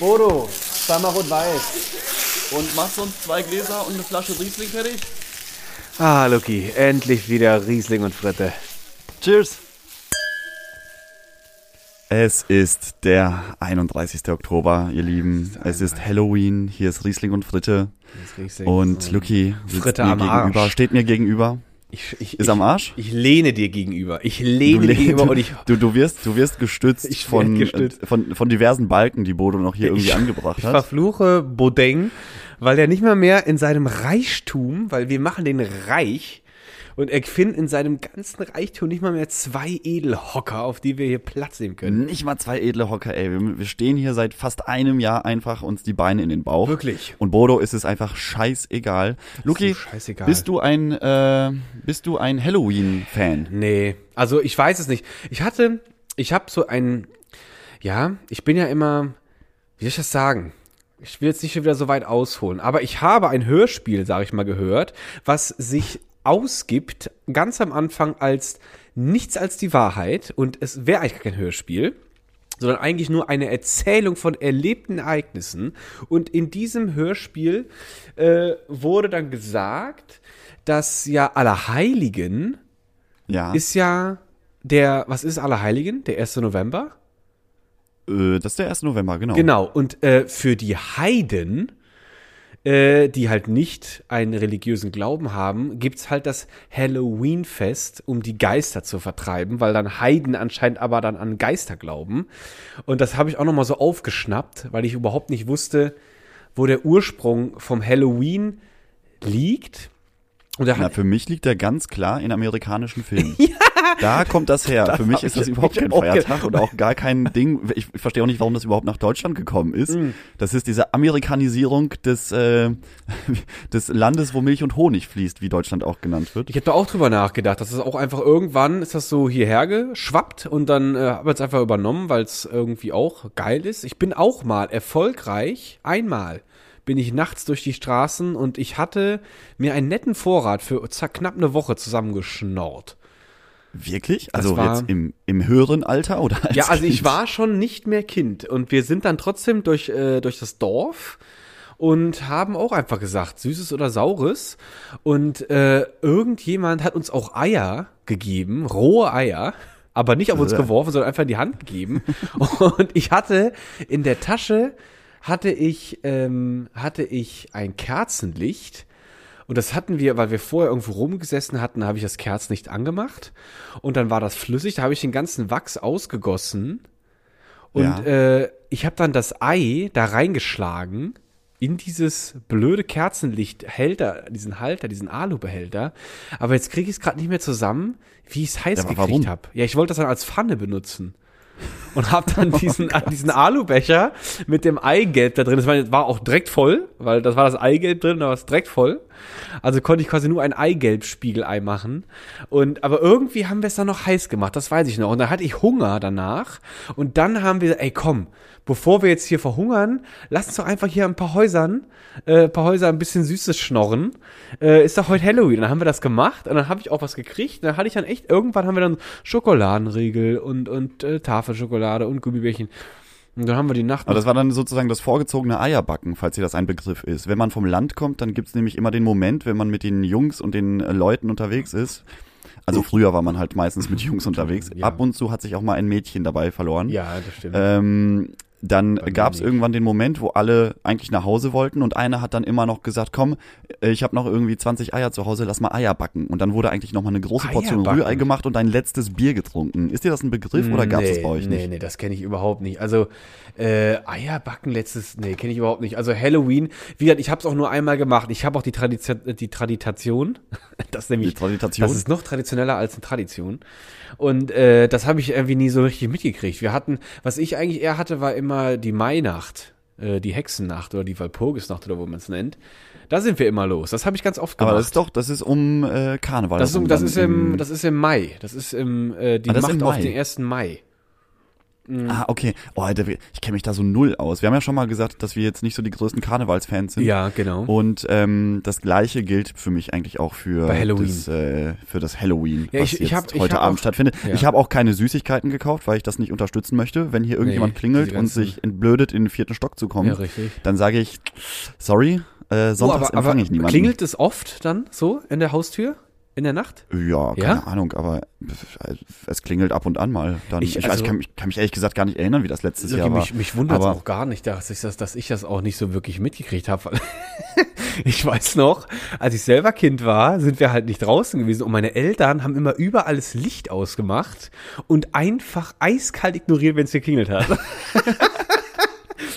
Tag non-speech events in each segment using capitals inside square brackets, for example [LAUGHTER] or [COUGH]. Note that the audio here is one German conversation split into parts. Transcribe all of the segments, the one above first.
Bodo, zweimal rot-weiß. Und machst uns zwei Gläser und eine Flasche Riesling fertig? Ah, Lucky, endlich wieder Riesling und Fritte. Cheers! Es ist der 31. Oktober, ihr Lieben. Es ist Halloween. Hier ist Riesling und Fritte. Riesling Und Lucky sitzt Fritte mir am gegenüber, Arsch. steht mir gegenüber. Ich, ich, Ist ich, am Arsch? Ich lehne dir gegenüber. Ich lehne dir gegenüber und ich. [LAUGHS] du, du wirst, du wirst gestützt, Ich von, gestützt. von, von diversen Balken, die Bodo noch hier irgendwie Ich- [LAUGHS] angebracht Ich hat. verfluche Bodeng, weil er nicht mal mehr in seinem Reichtum, weil wir machen den reich und er findet in seinem ganzen Reichtum nicht mal mehr zwei Edelhocker, auf die wir hier Platz nehmen können. Nicht mal zwei edle Hocker, ey. Wir, wir stehen hier seit fast einem Jahr einfach uns die Beine in den Bauch. Wirklich. Und Bodo ist es einfach scheißegal. Luki, scheißegal. bist du ein, äh, bist du ein Halloween-Fan? Nee, also ich weiß es nicht. Ich hatte, ich habe so ein, ja, ich bin ja immer, wie soll ich das sagen? Ich will jetzt nicht schon wieder so weit ausholen, aber ich habe ein Hörspiel, sage ich mal, gehört, was sich ausgibt, ganz am Anfang als nichts als die Wahrheit und es wäre eigentlich kein Hörspiel, sondern eigentlich nur eine Erzählung von erlebten Ereignissen. Und in diesem Hörspiel äh, wurde dann gesagt, dass ja Allerheiligen Ja. ist ja der, was ist Allerheiligen? Der 1. November? äh, das ist der 1. November, genau. Genau. Und äh, für die Heiden, äh, die halt nicht einen religiösen Glauben haben, gibt's halt das Halloween-Fest, um die Geister zu vertreiben, weil dann Heiden anscheinend aber dann an Geister glauben. Und das habe ich auch nochmal so aufgeschnappt, weil ich überhaupt nicht wusste, wo der Ursprung vom Halloween liegt. Na, für mich liegt der ganz klar in amerikanischen Filmen. [LAUGHS] Da kommt das her. für mich ist ich- das überhaupt ich kein Feiertag und auch gar kein Ding. Ich, ich verstehe auch nicht, warum das überhaupt nach Deutschland gekommen ist. Mm. Das ist diese Amerikanisierung des, äh, [LAUGHS] des Landes, wo Milch und Honig fließt, wie Deutschland auch genannt wird. Ich habe da auch drüber nachgedacht, dass es auch einfach irgendwann ist das so hierher geschwappt und dann äh, haben wir es einfach übernommen, weil es irgendwie auch geil ist. Ich bin auch mal erfolgreich, einmal bin ich nachts durch die Straßen und ich hatte mir einen netten Vorrat für knapp eine Woche zusammengeschnorrt. Wirklich? Also war- jetzt im, im höheren Alter oder als Ja, also ich Kind? war schon nicht mehr Kind und wir sind dann trotzdem durch, äh, durch das Dorf und haben auch einfach gesagt, Süßes oder Saures. Und äh, irgendjemand hat uns auch Eier gegeben, rohe Eier, aber nicht auf uns geworfen, sondern einfach in die Hand gegeben. [LAUGHS] und ich hatte in der Tasche hatte ich ähm, hatte ich ein Kerzenlicht. Und das hatten wir, weil wir vorher irgendwo rumgesessen hatten, habe ich das Kerzenlicht angemacht. Und dann war das flüssig, da habe ich den ganzen Wachs ausgegossen. Und Ja. äh, ich habe dann das Ei da reingeschlagen in dieses blöde Kerzenlicht-Halter, diesen Halter, diesen Alubehälter. Aber jetzt kriege ich es gerade nicht mehr zusammen, wie ich es heiß Ja, gekriegt habe. Ja, ich wollte das dann als Pfanne benutzen. Und habe dann [LAUGHS] diesen, diesen Alubecher mit dem Eigelb da drin. Das war, war auch direkt voll, weil das war das Eigelb drin, da war es direkt voll. Also konnte ich quasi nur ein Eigelb-Spiegelei machen. Und, aber irgendwie haben wir es dann noch heiß gemacht, das weiß ich noch. Und dann hatte ich Hunger danach. Und dann haben wir, ey komm, bevor wir jetzt hier verhungern, lass uns doch einfach hier ein paar Häusern, äh, ein paar Häuser ein bisschen Süßes schnorren. Äh, ist doch heute Halloween. Dann haben wir das gemacht und dann habe ich auch was gekriegt. Dann hatte ich dann echt, irgendwann haben wir dann Schokoladenriegel und, und äh, Tafelschokolade und Gummibärchen. Und dann haben wir die Nacht. Aber das war dann sozusagen das vorgezogene Eierbacken, falls dir das ein Begriff ist. Wenn man vom Land kommt, dann gibt's nämlich immer den Moment, wenn man mit den Jungs und den äh, Leuten unterwegs ist. Also früher war man halt meistens mit Jungs [LAUGHS] unterwegs. Ja. Ab und zu hat sich auch mal ein Mädchen dabei verloren. ja, das stimmt. Ähm, dann gab es irgendwann den Moment, wo alle eigentlich nach Hause wollten und einer hat dann immer noch gesagt, komm, äh, ich habe noch irgendwie 20 Eier zu Hause, lass mal Eier backen. Und dann wurde eigentlich noch mal eine große Portion Eierbacken? Rührei gemacht und ein letztes Bier getrunken. Ist dir das ein Begriff oder gab es das bei euch nee, nicht? Nee, das kenne ich überhaupt nicht. Also äh, Eierbacken letztes, nee, kenne ich überhaupt nicht. Also Halloween, wie gesagt, ich habe es auch nur einmal gemacht. Ich habe auch die Tradition, die Traditation, [LAUGHS] das nämlich, Die Traditation? das ist noch traditioneller als eine Tradition. Und äh, das habe ich irgendwie nie so richtig mitgekriegt. Wir hatten, was ich eigentlich eher hatte, war immer die Mainacht, äh, die Hexennacht oder die Walpurgisnacht oder wo man es nennt. Da sind wir immer los. Das habe ich ganz oft gemacht. Aber das ist doch, das ist um äh, Karneval. das ist, um, das ist im, das ist im Mai. Das ist im, äh, die Ah, Macht im auf den 1. Mai. Ah, okay. Oh, Alter, ich kenne mich da so null aus. Wir haben ja schon mal gesagt, dass wir jetzt nicht so die größten Karnevalsfans sind. Ja, genau. Und ähm, das gleiche gilt für mich eigentlich auch für Bei Halloween. das, äh, für das Halloween, Ja, was ich- ich jetzt hab- heute hab Abend auch- stattfindet. Ja. Ich habe auch keine Süßigkeiten gekauft, weil ich das nicht unterstützen möchte. Wenn hier irgendjemand Nee, klingelt und sich entblödet, in den vierten Stock zu kommen, ja, richtig. dann sage ich, sorry, äh, sonntags Oh, aber, empfange aber ich niemanden. klingelt es oft dann so in der Haustür? In der Nacht? Ja, keine Ja? Ahnung, aber es klingelt ab und an mal. Dann, Ich- ich, weiß, also- ich kann, mich, kann mich ehrlich gesagt gar nicht erinnern, wie das letztes Jahr war. mich mich wundert es auch gar nicht, dass ich das, dass ich das auch nicht so wirklich mitgekriegt habe. [LAUGHS] ich weiß noch, als ich selber Kind war, sind wir halt nicht draußen gewesen und meine Eltern haben immer überall das Licht ausgemacht und einfach eiskalt ignoriert, wenn es geklingelt hat. [LAUGHS]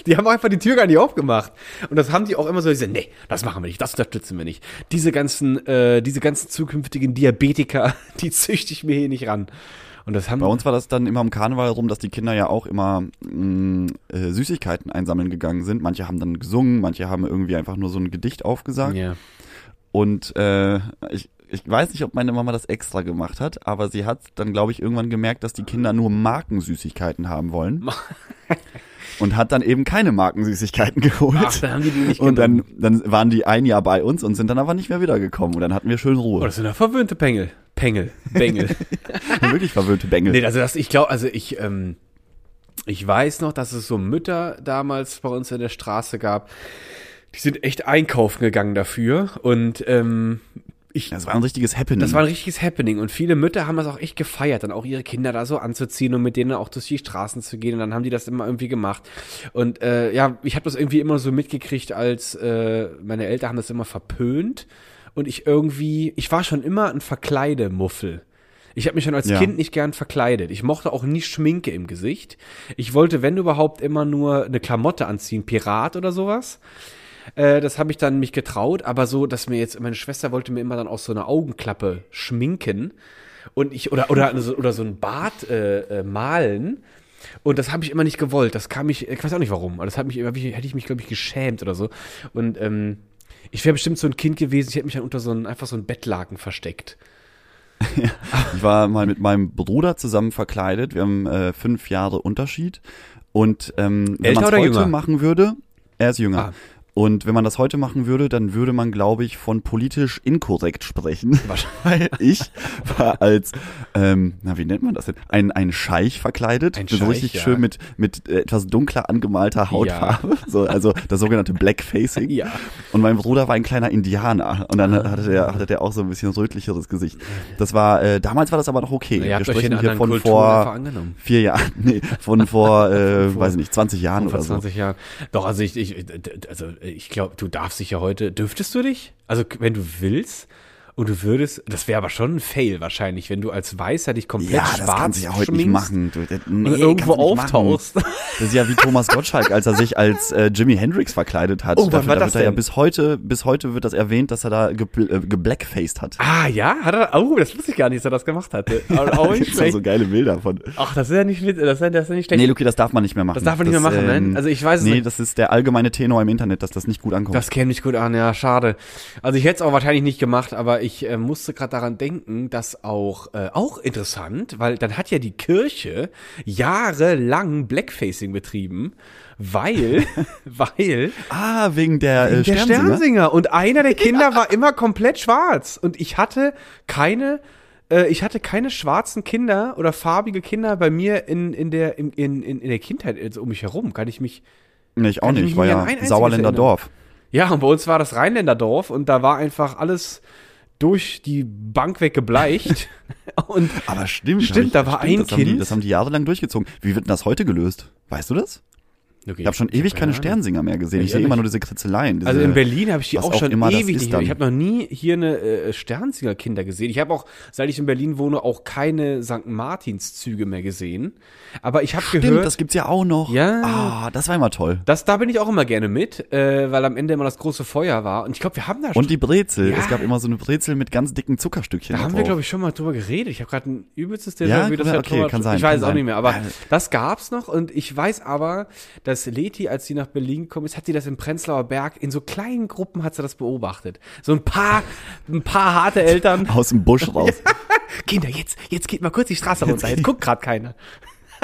[LAUGHS] Die haben einfach die Tür gar nicht aufgemacht. Und das haben die auch immer so gesagt, nee, das machen wir nicht, das unterstützen wir nicht. Diese ganzen, äh, diese ganzen zukünftigen Diabetiker, [LAUGHS] die züchte ich mir hier nicht ran. Und das haben Bei uns war das dann immer am Karneval rum, dass die Kinder ja auch immer mh, äh, Süßigkeiten einsammeln gegangen sind. Manche haben dann gesungen, manche haben irgendwie einfach nur so ein Gedicht aufgesagt. ja. Und äh, ich, ich weiß nicht, ob meine Mama das extra gemacht hat, aber sie hat dann, glaube ich, irgendwann gemerkt, dass die Kinder nur Markensüßigkeiten haben wollen. [LAUGHS] und hat dann eben keine Markensüßigkeiten geholt. Ach, dann haben die die nicht und dann, dann waren die ein Jahr bei uns und sind dann aber nicht mehr wiedergekommen. Und dann hatten wir schön Oh, Ruhe. das sind ja verwöhnte Pengel. Pengel. Bengel. [LAUGHS] Wirklich verwöhnte Bengel. nee, also das, ich glaube, also ich, ähm, ich weiß noch, dass es so Mütter damals bei uns in der Straße gab, die sind echt einkaufen gegangen dafür. Und ähm, ich, Das war ein richtiges Happening. das war ein richtiges Happening und viele Mütter haben das auch echt gefeiert, dann auch ihre Kinder da so anzuziehen und mit denen auch durch die Straßen zu gehen und dann haben die das immer irgendwie gemacht. Und äh, ja, ich habe das irgendwie immer so mitgekriegt, als äh, meine Eltern haben das immer verpönt und ich irgendwie, ich war schon immer ein Verkleidemuffel. Ich habe mich schon als Ja. Kind nicht gern verkleidet. Ich mochte auch nie Schminke im Gesicht. Ich wollte, wenn überhaupt, immer nur eine Klamotte anziehen, Pirat oder sowas. Äh, das habe ich dann mich getraut, aber so, dass mir jetzt, meine Schwester wollte mir immer dann auch so eine Augenklappe schminken und ich, oder, oder, so- oder so ein Bart äh, äh, malen. Und das habe ich immer nicht gewollt. Das kam ich, ich weiß auch nicht warum, aber das hat mich, hab ich- hätte ich mich, glaube ich, geschämt oder so. Und ähm, ich wäre bestimmt so ein Kind gewesen, ich hätte mich dann unter so ein, einfach so ein Bettlaken versteckt. [LAUGHS] Ich war mal mit meinem Bruder zusammen verkleidet. Wir haben äh, fünf Jahre Unterschied. Und ähm, wenn man es heute jünger? machen würde, er ist jünger. Ah. Und wenn man das heute machen würde, dann würde man, glaube ich, von politisch inkorrekt sprechen. [LAUGHS] Weil ich war als, ähm, na wie nennt man das denn? Ein, ein Scheich verkleidet. Ein so Scheich, richtig ja. schön mit, mit äh, etwas dunkler angemalter Hautfarbe. So, also das sogenannte Blackfacing. Ja. Und mein Bruder war ein kleiner Indianer. Und dann hatte der, hatte der auch so ein bisschen rötlicheres Gesicht. Das war, äh, damals war das aber noch okay. Ihr Wir sprechen hier von Kulturen vor vier Jahren, nee, von vor, [LAUGHS] äh, vor- weiß ich nicht, 20 Jahren vor oder so. 20 Jahren. Doch, also ich, ich also ich glaube, du darfst dich ja heute, dürftest du dich? Also wenn du willst und du würdest, das wäre aber schon ein Fail wahrscheinlich, wenn du als Weißer dich komplett Ja, schwarz das kannst du ja heute nicht machen. Du, das, und nee, irgendwo auftauchst. Machen. Das ist ja wie Thomas Gottschalk, als er sich als äh, Jimi Hendrix verkleidet hat. Oh, Dafür, war da das wird er ja denn? bis heute, bis heute wird das erwähnt, dass er da gebl äh, geblackfaced hat. Ah ja, hat er, oh, das wusste ich gar nicht, dass er das gemacht hatte. [LAUGHS] Aber auch nicht so geile Bilder von. Ach, das ist ja nicht, das ist ja, das ist ja nicht schlecht. Nee, Luki, das darf man nicht mehr machen. Das darf man nicht mehr machen, ne? Also ich weiß es Nee, nicht. das ist der allgemeine Tenor im Internet, dass das nicht gut ankommt. Das käme nicht gut an, ja, schade. Also ich hätte es auch wahrscheinlich nicht gemacht, aber ich äh, musste gerade daran denken, dass auch, äh, auch interessant, weil dann hat ja die Kirche jahrelang Blackfacing betrieben, weil, [LAUGHS] weil ah, wegen der, äh, der Sternsinger? Sternsinger und einer der [LAUGHS] Kinder war immer komplett schwarz und ich hatte keine äh, ich hatte keine schwarzen Kinder oder farbige Kinder bei mir in, in, der, in, in, in der Kindheit also um mich herum. Kann ich mich Nee, ich auch nicht. Ich war ja Sauerländer. Dorf. Ja, und bei uns war das Rheinländerdorf und da war einfach alles durch die Bank weggebleicht. [LAUGHS] und Aber stimmt. Stimmt, da war ein das Haben die, Kind. das haben die jahrelang durchgezogen. Wie wird denn das heute gelöst? Weißt du das? okay, Ich habe schon ewig keine Ahnung. Sternsinger mehr gesehen. Ja, Ich sehe immer nur diese Kritzeleien. Diese, Also in Berlin habe ich die auch auch schon immer das ewig nicht mehr. Ich habe noch nie hier eine äh, Sternsinger-Kinder gesehen. Ich habe auch, seit ich in Berlin wohne, auch keine St. Martins-Züge mehr gesehen. Aber ich habe Stimmt, gehört, das gibt's ja auch noch. Ja. Ah, das war immer toll. das, da bin ich auch immer gerne mit, äh, weil am Ende immer das große Feuer war. Und ich glaube, wir haben da Und die Brezel. Ja. Es gab immer so eine Brezel mit ganz dicken Zuckerstückchen. Da haben wir, drauf. glaube ich, schon mal drüber geredet. Ich habe gerade ein übelstes Ja, Déjà-vu, das ja, okay, drüber- kann sein, Ich weiß es auch sein. nicht mehr, aber das gab's noch und ich weiß aber, dass Leti, als sie nach Berlin gekommen ist, hat sie das im Prenzlauer Berg in so kleinen Gruppen hat sie das beobachtet. So ein paar, ein paar harte Eltern. Aus dem Busch raus. [LAUGHS] Kinder, jetzt, jetzt geht mal kurz die Straße runter. Jetzt guckt gerade keiner.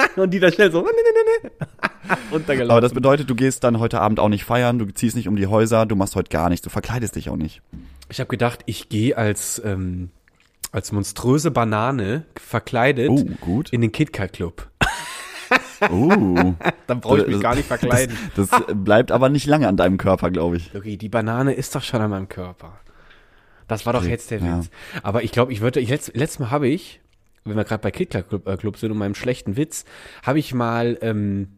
[LAUGHS] Und die dann schnell so [LAUGHS] runtergelaufen. Aber das bedeutet, du gehst dann heute Abend auch nicht feiern, du ziehst nicht um die Häuser, du machst heute gar nichts, du verkleidest dich auch nicht. Ich habe gedacht, ich gehe als, ähm, als monströse Banane verkleidet Oh, gut. in den KitKat Club. Uh, [LAUGHS] Dann brauche ich mich Das- gar nicht verkleiden. das bleibt aber nicht lange an deinem Körper, glaube ich. Okay, die Banane ist doch schon an meinem Körper. Das war doch jetzt der ja. Witz. Aber ich glaube, ich würde, ich, letzt, letztes Mal habe ich, wenn wir gerade bei KitKat Club, äh, Club sind und meinem schlechten Witz, habe ich mal, ähm,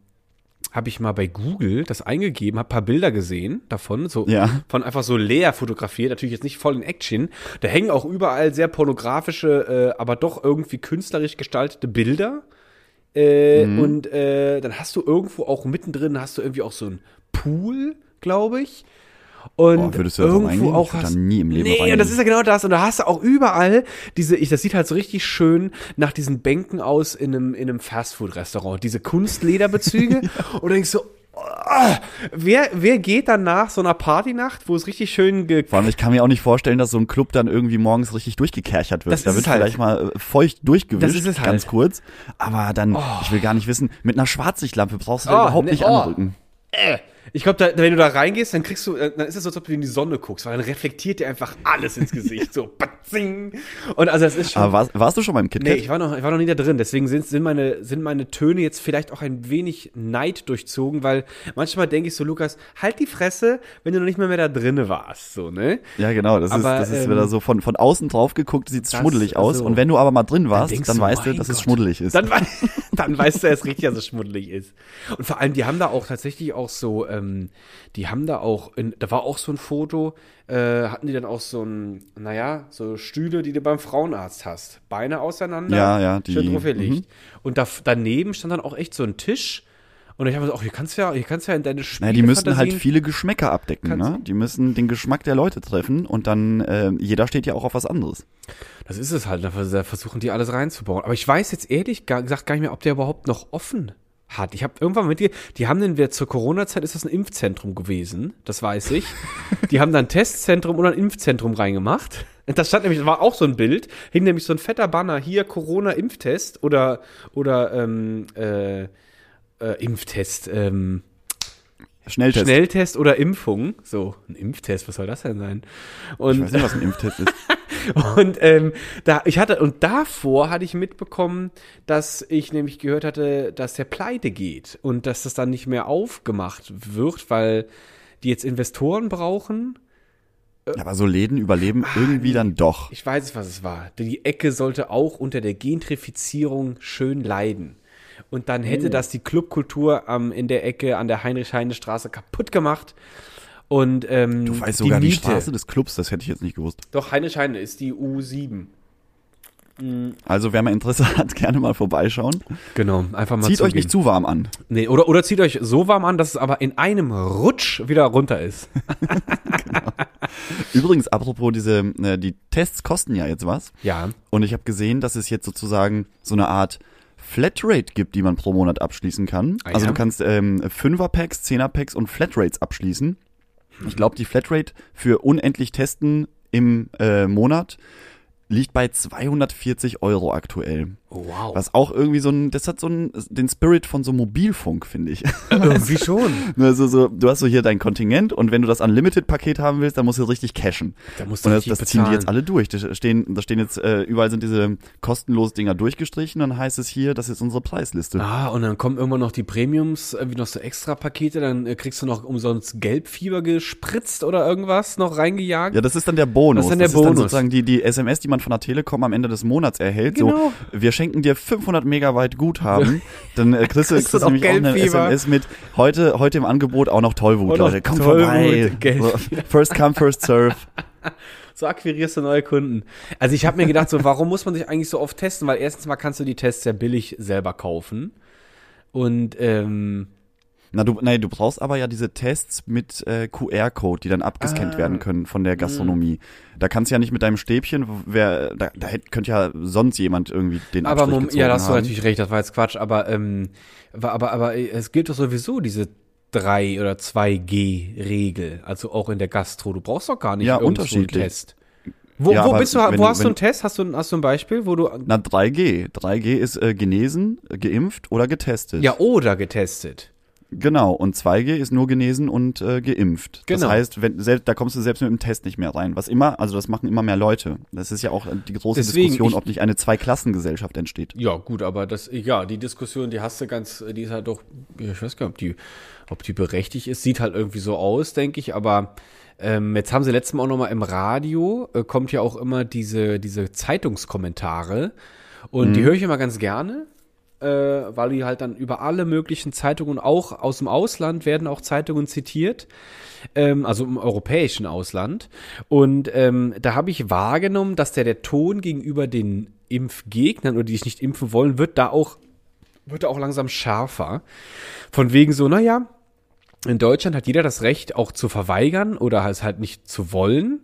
habe ich mal bei Google das eingegeben, habe paar Bilder gesehen davon, so Ja. von einfach so leer fotografiert, natürlich jetzt nicht voll in Action. Da hängen auch überall sehr pornografische, äh, aber doch irgendwie künstlerisch gestaltete Bilder. Äh, Mhm. Und äh, dann hast du irgendwo auch mittendrin hast du irgendwie auch so einen Pool, glaube ich. Und Boah, würdest du da eingehen? Ich würd da nie im Leben Nee, reingehen. und das ist ja genau das. Und da hast du auch überall diese, ich, das sieht halt so richtig schön nach diesen Bänken aus in einem, in einem Fastfood-Restaurant. Diese Kunstlederbezüge. [LAUGHS] Und du denkst so, ah, wer, wer geht dann nach so einer Partynacht, wo es richtig schön ge Vor allem, ich kann mir auch nicht vorstellen, dass so ein Club dann irgendwie morgens richtig durchgekerchert wird. Das da wird halt. vielleicht mal äh, feucht durchgewischt, Das ist es halt. ganz kurz. Aber dann, ich will gar nicht wissen, mit einer Schwarzlichtlampe brauchst du da Oh, überhaupt ne, nicht oh. anrücken. äh. Ich glaube, da, wenn du da reingehst, dann kriegst du, äh, dann ist es so, als ob du in die Sonne guckst, weil dann reflektiert dir einfach alles ins Gesicht. So, [LAUGHS] batzing. Und also das ist schon. Aber warst, warst du schon beim KitKat? Nee, ich war noch, ich war noch nie da drin. Deswegen sind, sind, meine, sind meine Töne jetzt vielleicht auch ein wenig Neid durchzogen, weil manchmal denke ich so, Lukas, halt die Fresse, wenn du noch nicht mehr, mehr da drinne warst. So, ne? ja, genau. Das Aber, ist, das ist ähm, wieder so von, von außen drauf geguckt, sieht das- schmuddelig aus. Und wenn du aber mal drin warst, dann, denkst du, weißt du, dass es Gott. schmuddelig ist. Dann, [LAUGHS] dann weißt du erst richtig, dass es schmuddelig ist. Und vor allem, die haben da auch tatsächlich auch so, ähm, die haben da auch, in, da war auch so ein Foto, äh, hatten die dann auch so ein, naja, so Stühle, die du beim Frauenarzt hast. Beine auseinander, Ja, ja, die- schön drauf gelegt. mhm. Und da, daneben stand dann auch echt so ein Tisch. Und ich habe gesagt, auch hier kannst du ja, hier kannst du ja in deine Spiele naja, die müssen halt viele Geschmäcker abdecken. Ne? Die müssen den Geschmack der Leute treffen und dann, äh, jeder steht ja auch auf was anderes. Das ist es halt, da vers- da versuchen die alles reinzubauen. Aber ich weiß jetzt ehrlich gar- gesagt gar nicht mehr, ob der überhaupt noch offen hat. Ich habe irgendwann mit dir, die haben den, wer zur Corona-Zeit ist das ein Impfzentrum gewesen, das weiß ich. [LAUGHS] die haben da ein Testzentrum oder ein Impfzentrum reingemacht. Das stand nämlich, das war auch so ein Bild, hing nämlich so ein fetter Banner, hier Corona-Impftest oder, oder ähm, äh, äh, Impftest, ähm, Schnelltest. Schnelltest oder Impfung. So, ein Impftest, was soll das denn sein? Und Ich weiß nicht, was ein Impftest ist. [LAUGHS] [LAUGHS] und ähm, da ich hatte und davor hatte ich mitbekommen, dass ich nämlich gehört hatte, dass der pleite geht und dass das dann nicht mehr aufgemacht wird, weil die jetzt Investoren brauchen. Aber so Läden überleben irgendwie dann doch. Ich weiß es, was es war. Die Ecke sollte auch unter der Gentrifizierung schön leiden. Und dann hätte das die Clubkultur ähm, in der Ecke an der Heinrich-Heine-Straße kaputt gemacht. Und ähm, Du weißt sogar die, Miete. Straße des Clubs, das hätte ich jetzt nicht gewusst. Doch, Heinrich-Heine ist die U7. Also wer mal Interesse [LAUGHS] hat, gerne mal vorbeischauen. Genau, einfach mal Zieht euch zugehen. nicht zu warm an. Nee, oder, oder zieht euch so warm an, dass es aber in einem Rutsch wieder runter ist. [LAUGHS] Übrigens, apropos diese, äh, die Tests kosten ja jetzt was. Ja. Und ich habe gesehen, dass es jetzt sozusagen so eine Art Flatrate gibt, die man pro Monat abschließen kann. Ah, also ja? du kannst ähm, Fünfer-Packs, Zehner-Packs und Flatrates abschließen. Ich glaube, die Flatrate für unendlich Testen im äh, Monat liegt bei 240 Euro aktuell. Oh, wow. Was auch irgendwie so ein, das hat so einen, den Spirit von so Mobilfunk, finde ich. [LAUGHS] Irgendwie schon. [LAUGHS] Also so, du hast so hier dein Kontingent und wenn du das Unlimited-Paket haben willst, dann musst du richtig cashen. Da musst du Und das, das ziehen die jetzt alle durch. Da stehen, da stehen jetzt, äh, überall sind diese kostenlosen Dinger durchgestrichen, dann heißt es hier, das ist unsere Preisliste. Ah, und dann kommen irgendwann noch die Premiums, irgendwie noch so extra Pakete, dann äh, kriegst du noch umsonst Gelbfieber gespritzt oder irgendwas noch reingejagt. Ja, das ist dann der Bonus. Das ist dann der ist dann Bonus. sozusagen die, die SMS, die man von der Telekom am Ende des Monats erhält. Genau. So, wir schenken dir 500 Megabyte Guthaben. [LAUGHS] Dann äh, kriegst du, Kriegst du noch nämlich auch eine. SMS mit heute, heute im Angebot auch noch Tollwut, Leute. Komm Tollwut, vorbei. [LAUGHS] First come, first serve. [LAUGHS] So akquirierst du neue Kunden. Also ich habe mir gedacht, so warum muss man sich eigentlich so oft testen? Weil erstens mal kannst du die Tests sehr billig selber kaufen. Und ähm, Na, du, nee, du brauchst aber ja diese Tests mit äh, QR-Code, die dann abgescannt Ah. werden können von der Gastronomie. Da kannst du ja nicht mit deinem Stäbchen, wer, da, da hätte, könnte ja sonst jemand irgendwie den Aber Abstrich gezogen ja, da hast du natürlich recht, das war jetzt Quatsch, aber, ähm, aber, aber, aber es gilt doch sowieso diese 3 oder 2G-Regel, also auch in der Gastro. Du brauchst doch gar nicht Ja, so einen unterschiedlich. Test. Wo, Ja, wo bist du, wo du- hast du einen Test? Hast du, hast du ein Beispiel, wo du, Na, 3G. 3G ist äh, genesen, äh, geimpft oder getestet. ja, oder getestet? Genau, und 2G ist nur genesen und äh, geimpft. Genau. Das heißt, wenn, selbst, da kommst du selbst mit dem Test nicht mehr rein. Was immer, also das machen immer mehr Leute. Das ist ja auch äh, die große Deswegen, Diskussion, ich- ob nicht eine Zweiklassengesellschaft entsteht. Ja, gut, aber das, ja, die Diskussion, die hast du ganz, die ist halt doch, ich weiß gar nicht, ob die, ob die berechtigt ist, sieht halt irgendwie so aus, denke ich, aber ähm, jetzt haben sie letztes Mal auch nochmal im Radio, äh, kommt ja auch immer diese, diese Zeitungskommentare und die höre ich immer ganz gerne, äh, weil die halt dann über alle möglichen Zeitungen, auch aus dem Ausland werden auch Zeitungen zitiert, ähm, also im europäischen Ausland. Und ähm, da habe ich wahrgenommen, dass der, der Ton gegenüber den Impfgegnern oder die sich nicht impfen wollen, wird da auch, wird da auch langsam schärfer. Von wegen so, naja, in Deutschland hat jeder das Recht, auch zu verweigern oder es halt nicht zu wollen.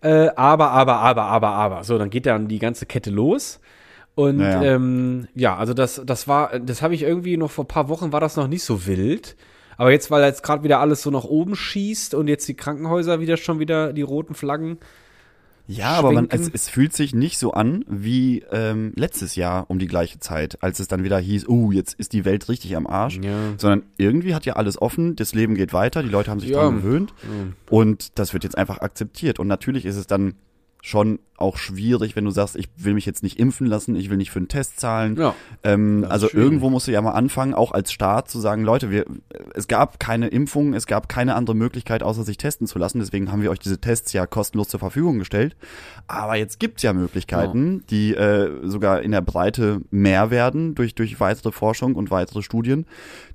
Äh, aber, aber, aber, aber, aber. So, dann geht dann die ganze Kette los. Und Naja. ähm, ja, also das, das war, das habe ich irgendwie noch vor ein paar Wochen war das noch nicht so wild. Aber jetzt, weil jetzt gerade wieder alles so nach oben schießt und jetzt die Krankenhäuser wieder schon wieder die roten Flaggen. Ja, aber man, es, es fühlt sich nicht so an wie ähm, letztes Jahr um die gleiche Zeit, als es dann wieder hieß, oh, jetzt ist die Welt richtig am Arsch. Ja. Sondern irgendwie hat ja alles offen, das Leben geht weiter, die Leute haben sich Ja. daran gewöhnt und das wird jetzt einfach akzeptiert. Und natürlich ist es dann schon auch schwierig, wenn du sagst, ich will mich jetzt nicht impfen lassen, ich will nicht für einen Test zahlen. Ja. Ähm, also schwierig. irgendwo musst du ja mal anfangen, auch als Staat zu sagen, Leute, wir, es gab keine Impfung, es gab keine andere Möglichkeit, außer sich testen zu lassen. Deswegen haben wir euch diese Tests ja kostenlos zur Verfügung gestellt. Aber jetzt gibt's ja Möglichkeiten, die äh, sogar in der Breite mehr werden durch durch weitere Forschung und weitere Studien.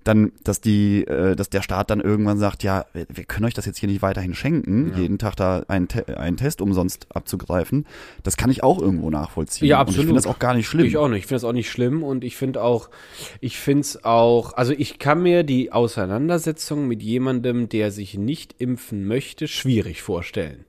Dann, dass die, äh, dass der Staat dann irgendwann sagt, ja, wir wir können euch das jetzt hier nicht weiterhin schenken, jeden Tag da einen, Te einen Test umsonst abzugreifen. Das kann ich auch irgendwo nachvollziehen. Ja, Und ich absolut. finde das auch gar nicht schlimm. Ich auch nicht. Ich finde das auch nicht schlimm und ich finde auch, ich finde es auch, also ich kann mir die Auseinandersetzung mit jemandem, der sich nicht impfen möchte, schwierig vorstellen.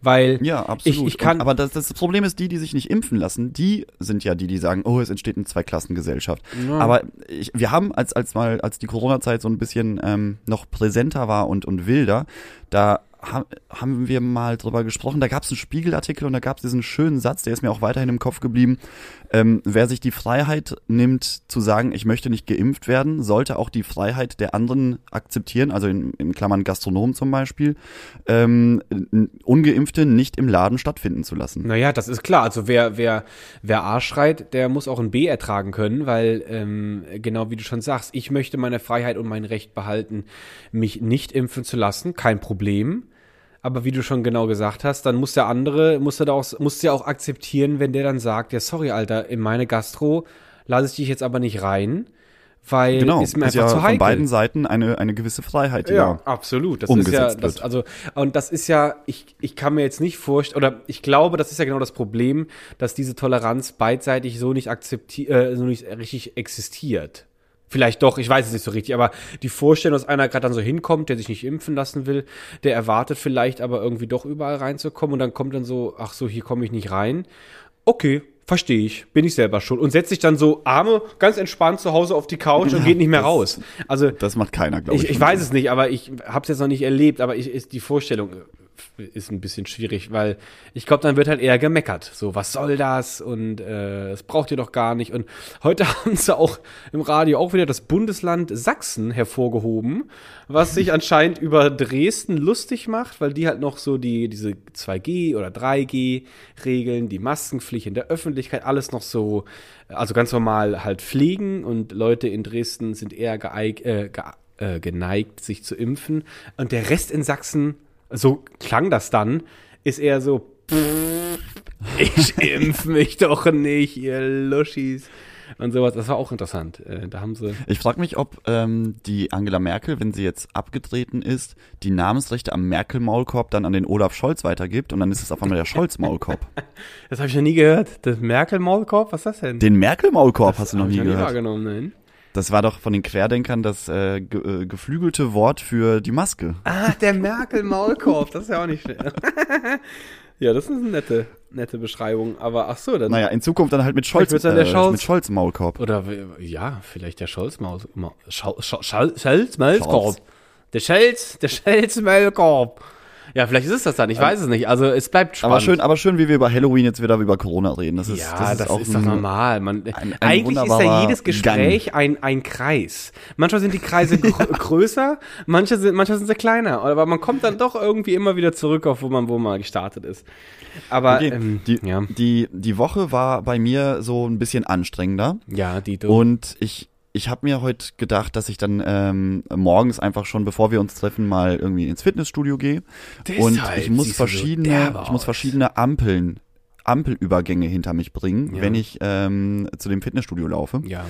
Weil Ja, absolut. ich, ich kann, Und, aber das, das Problem ist, die, die sich nicht impfen lassen, die sind ja die, die sagen, oh, es entsteht eine Zweiklassengesellschaft. Ja. Aber ich, wir haben, als, als mal, als die Corona-Zeit so ein bisschen ähm, noch präsenter war und, und wilder, da ha- haben wir mal drüber gesprochen. Da gab es einen Spiegelartikel und da gab es diesen schönen Satz, der ist mir auch weiterhin im Kopf geblieben. Ähm, wer sich die Freiheit nimmt, zu sagen, ich möchte nicht geimpft werden, sollte auch die Freiheit der anderen akzeptieren, also in, in Klammern Gastronomen zum Beispiel, ähm, Ungeimpfte nicht im Laden stattfinden zu lassen. Naja, das ist klar. Also wer, wer, wer A schreit, der muss auch ein B ertragen können, weil ähm, genau wie du schon sagst, ich möchte meine Freiheit und mein Recht behalten, mich nicht impfen zu lassen, kein Problem. Aber wie du schon genau gesagt hast, dann muss der andere, muss er da auch, muss ja auch akzeptieren, wenn der dann sagt, ja sorry, Alter, in meine Gastro lasse ich dich jetzt aber nicht rein, weil Genau, ist mir ist einfach ja zu heikel. von beiden Seiten eine, eine gewisse Freiheit, Ja, da absolut. Das umgesetzt ist ja, das, also, und das ist ja, ich, ich kann mir jetzt nicht vorstellen, oder ich glaube, das ist ja genau das Problem, dass diese Toleranz beidseitig so nicht akzeptiert, äh, so nicht richtig existiert. Vielleicht doch, ich weiß es nicht so richtig, aber die Vorstellung, dass einer gerade dann so hinkommt, der sich nicht impfen lassen will, der erwartet vielleicht aber irgendwie doch überall reinzukommen und dann kommt dann so, ach so, hier komme ich nicht rein. Okay, verstehe ich, bin ich selber schuld. Und setzt sich dann so Arme ganz entspannt zu Hause auf die Couch und geht nicht mehr das- raus. Also, Das macht keiner, glaube ich. ich, ich weiß es nicht, aber ich habe es jetzt noch nicht erlebt, aber ich, ist die Vorstellung ist ein bisschen schwierig, weil ich glaube, dann wird halt eher gemeckert. So, was soll das? Und äh, das braucht ihr doch gar nicht. Und heute [LAUGHS] haben sie auch im Radio auch wieder das Bundesland Sachsen hervorgehoben, was sich anscheinend über Dresden lustig macht, weil die halt noch so die diese 2G oder 3G Regeln, die Maskenpflicht in der Öffentlichkeit, alles noch so, also ganz normal halt pflegen und Leute in Dresden sind eher geeig, äh, ge, äh, geneigt, sich zu impfen. Und der Rest in Sachsen, so klang das dann, ist eher so, ich [LAUGHS] impf mich doch nicht, ihr Luschis. Und sowas, das war auch interessant. Äh, da haben sie. Ich frage mich, ob ähm, die Angela Merkel, wenn sie jetzt abgetreten ist, die Namensrechte am Merkel-Maulkorb dann an den Olaf Scholz weitergibt und dann ist es auf einmal der Scholz-Maulkorb. [LAUGHS] Das habe ich noch nie gehört. Das Merkel-Maulkorb, was ist das denn? Den Merkel-Maulkorb hast du noch nie gehört. wahrgenommen, nein. Das war doch von den Querdenkern das äh, ge äh, geflügelte Wort für die Maske. Ah, der Merkel-Maulkorb, das ist ja auch nicht schlecht. [LAUGHS] ja, das ist eine nette, nette Beschreibung. Aber ach so, dann. Naja, in Zukunft dann halt mit Scholz, dann der äh, Scholz. mit Scholz-Maulkorb. Oder w- ja, vielleicht der Scholz-Maus. Ma- Schau- Schau- Schau- Scholz-Maulkorb. Scholz. Der Scholz, der Scholz-Maulkorb. Ja, vielleicht ist es das dann, ich weiß es nicht. Also es bleibt spannend. Aber schön, aber schön, wie wir über Halloween jetzt wieder über Corona reden. Das ist, ja, das ist auch doch ein- normal. Man, ein eigentlich ist ja jedes Gespräch ein, ein Kreis. Manchmal sind die Kreise gr [LAUGHS] größer, manche sind, manchmal sind sie kleiner. Aber man kommt dann doch irgendwie immer wieder zurück auf, wo man, wo man gestartet ist. Aber Okay, ähm, die, ja, die, die Woche war bei mir so ein bisschen anstrengender. ja, die du. Und ich, ich habe mir heute gedacht, dass ich dann ähm, morgens einfach schon, bevor wir uns treffen, mal irgendwie ins Fitnessstudio gehe. Und Deshalb ich muss so verschiedene, derbe ich muss verschiedene Ampeln, Ampelübergänge hinter mich bringen, Ja. wenn ich ähm, zu dem Fitnessstudio laufe. Ja.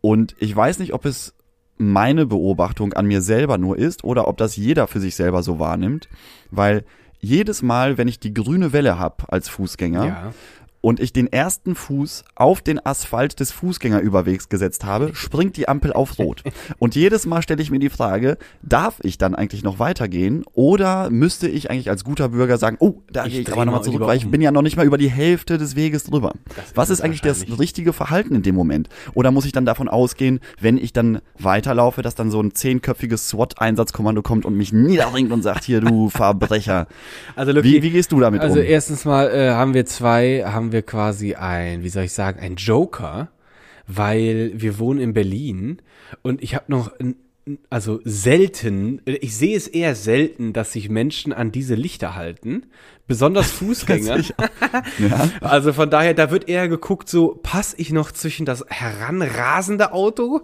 Und ich weiß nicht, ob es meine Beobachtung an mir selber nur ist oder ob das jeder für sich selber so wahrnimmt, weil jedes Mal, wenn ich die grüne Welle hab als Fußgänger Ja. Und ich den ersten Fuß auf den Asphalt des Fußgängerüberwegs gesetzt habe, springt die Ampel auf Rot. Und jedes Mal stelle ich mir die Frage, darf ich dann eigentlich noch weitergehen oder müsste ich eigentlich als guter Bürger sagen, oh, da Ich gehe ich aber nochmal mal zurück, weil ich um. bin ja noch nicht mal über die Hälfte des Weges drüber. Das Was ist eigentlich das richtige Verhalten in dem Moment? Oder muss ich dann davon ausgehen, wenn ich dann weiterlaufe, dass dann so ein zehnköpfiges SWAT-Einsatzkommando kommt und mich niederringt und sagt, hier du Verbrecher. [LAUGHS] Also Lucky, Wie, wie gehst du damit Also um? erstens mal äh, haben wir zwei, haben wir quasi ein, wie soll ich sagen, ein Joker, weil wir wohnen in Berlin und ich habe noch, also selten, ich sehe es eher selten, dass sich Menschen an diese Lichter halten, besonders [LAUGHS] Fußgänger. ja? [LAUGHS] Also von daher, da wird eher geguckt, so passe ich noch zwischen das heranrasende Auto